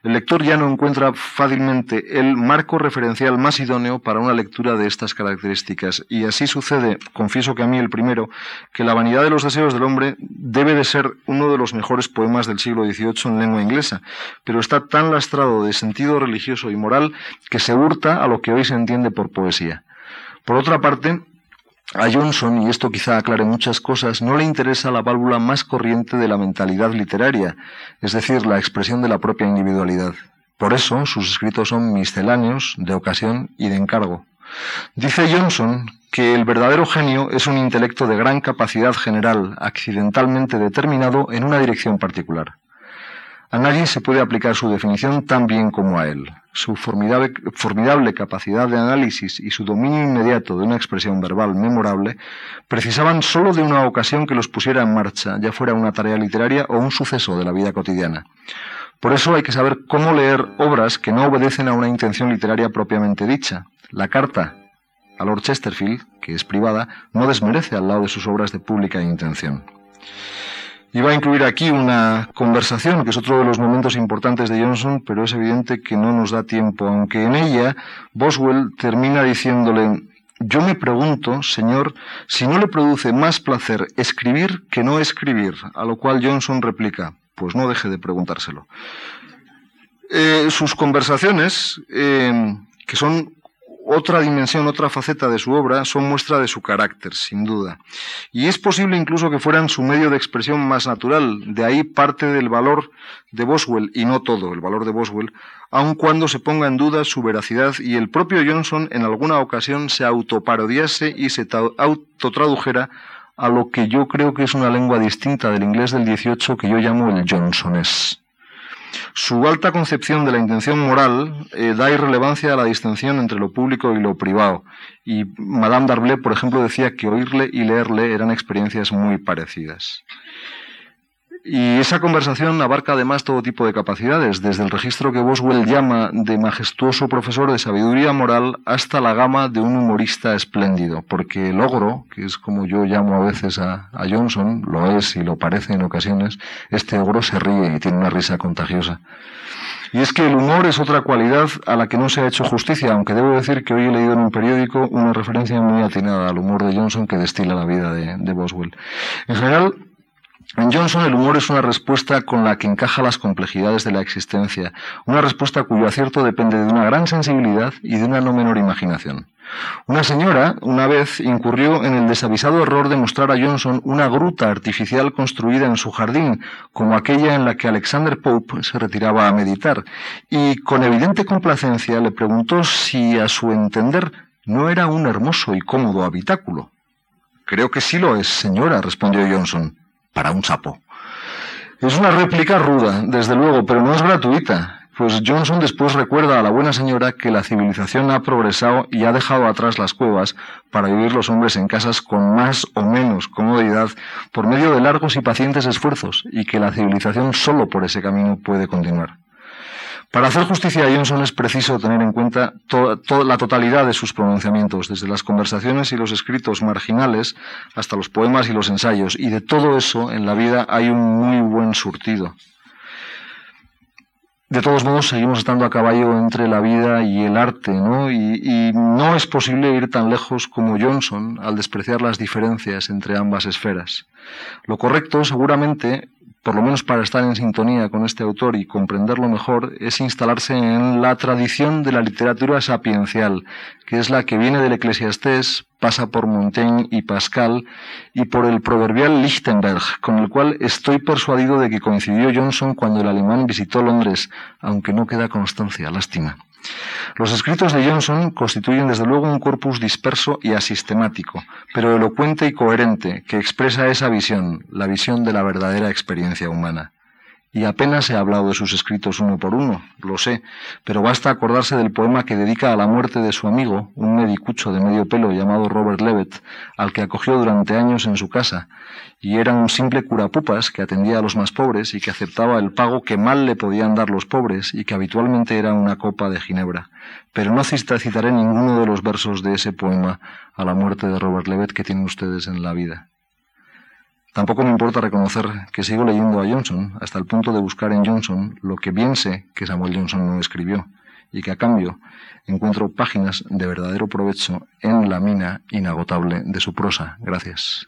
B: el lector ya no encuentra fácilmente el marco referencial más idóneo para una lectura de estas características. Y así sucede, confieso que a mí el primero, que La vanidad de los deseos del hombre debe de ser uno de los mejores poemas del siglo XVIII en lengua inglesa, pero está tan lastrado de sentido religioso y moral que se hurta a lo que hoy se entiende por poesía. Por otra parte, a Johnson, y esto quizá aclare muchas cosas, no le interesa la válvula más corriente de la mentalidad literaria, es decir, la expresión de la propia individualidad. Por eso sus escritos son misceláneos, de ocasión y de encargo. Dice Johnson que el verdadero genio es un intelecto de gran capacidad general, accidentalmente determinado en una dirección particular. A nadie se puede aplicar su definición tan bien como a él. Su formidable, capacidad de análisis y su dominio inmediato de una expresión verbal memorable precisaban sólo de una ocasión que los pusiera en marcha, ya fuera una tarea literaria o un suceso de la vida cotidiana. Por eso hay que saber cómo leer obras que no obedecen a una intención literaria propiamente dicha. La carta a Lord Chesterfield, que es privada, no desmerece al lado de sus obras de pública intención. Iba a incluir aquí una conversación, que es otro de los momentos importantes de Johnson, pero es evidente que no nos da tiempo, aunque en ella Boswell termina diciéndole, yo me pregunto, señor, si no le produce más placer escribir que no escribir, a lo cual Johnson replica, pues no deje de preguntárselo. Eh, sus conversaciones, eh, que son otra dimensión, otra faceta de su obra, son muestra de su carácter, sin duda. Y es posible incluso que fueran su medio de expresión más natural, de ahí parte del valor de Boswell, y no todo el valor de Boswell, aun cuando se ponga en duda su veracidad y el propio Johnson en alguna ocasión se autoparodiase y se autotradujera a lo que yo creo que es una lengua distinta del inglés del 18 que yo llamo el Johnsonés. Su alta concepción de la intención moral eh, da irrelevancia a la distinción entre lo público y lo privado. Y Madame Darblé, por ejemplo, decía que oírle y leerle eran experiencias muy parecidas. Y esa conversación abarca además todo tipo de capacidades, desde el registro que Boswell llama de majestuoso profesor de sabiduría moral hasta la gama de un humorista espléndido, porque el ogro, que es como yo llamo a veces a, Johnson, lo es y lo parece en ocasiones, este ogro se ríe y tiene una risa contagiosa. Y es que el humor es otra cualidad a la que no se ha hecho justicia, aunque debo decir que hoy he leído en un periódico una referencia muy atinada al humor de Johnson que destila la vida de Boswell. En general, en Johnson el humor es una respuesta con la que encaja las complejidades de la existencia, una respuesta cuyo acierto depende de una gran sensibilidad y de una no menor imaginación. Una señora, una vez, incurrió en el desavisado error de mostrar a Johnson una gruta artificial construida en su jardín, como aquella en la que Alexander Pope se retiraba a meditar, y con evidente complacencia le preguntó si, a su entender, no era un hermoso y cómodo habitáculo. Creo que sí lo es, señora, respondió Johnson para un sapo. Es una réplica ruda, desde luego, pero no es gratuita. Pues Johnson después recuerda a la buena señora que la civilización ha progresado y ha dejado atrás las cuevas para vivir los hombres en casas con más o menos comodidad por medio de largos y pacientes esfuerzos y que la civilización solo por ese camino puede continuar. Para hacer justicia a Johnson es preciso tener en cuenta toda, la totalidad de sus pronunciamientos, desde las conversaciones y los escritos marginales hasta los poemas y los ensayos, y de todo eso en la vida hay un muy buen surtido. De todos modos, seguimos estando a caballo entre la vida y el arte, ¿no? Y, no es posible ir tan lejos como Johnson al despreciar las diferencias entre ambas esferas. Lo correcto, seguramente, por lo menos para estar en sintonía con este autor y comprenderlo mejor, es instalarse en la tradición de la literatura sapiencial, que es la que viene del Eclesiastés, pasa por Montaigne y Pascal y por el proverbial Lichtenberg, con el cual estoy persuadido de que coincidió Johnson cuando el alemán visitó Londres, aunque no queda constancia, lástima. Los escritos de Johnson constituyen desde luego un corpus disperso y asistemático, pero elocuente y coherente, que expresa esa visión, la visión de la verdadera experiencia humana. Y apenas he hablado de sus escritos uno por uno, lo sé, pero basta acordarse del poema que dedica a la muerte de su amigo, un medicucho de medio pelo llamado Robert Levitt, al que acogió durante años en su casa, y era un simple curapupas que atendía a los más pobres y que aceptaba el pago que mal le podían dar los pobres y que habitualmente era una copa de ginebra. Pero no citaré ninguno de los versos de ese poema a la muerte de Robert Levitt que tienen ustedes en la vida. Tampoco me importa reconocer que sigo leyendo a Johnson hasta el punto de buscar en Johnson lo que bien sé que Samuel Johnson no escribió y que a cambio encuentro páginas de verdadero provecho en la mina inagotable de su prosa. Gracias.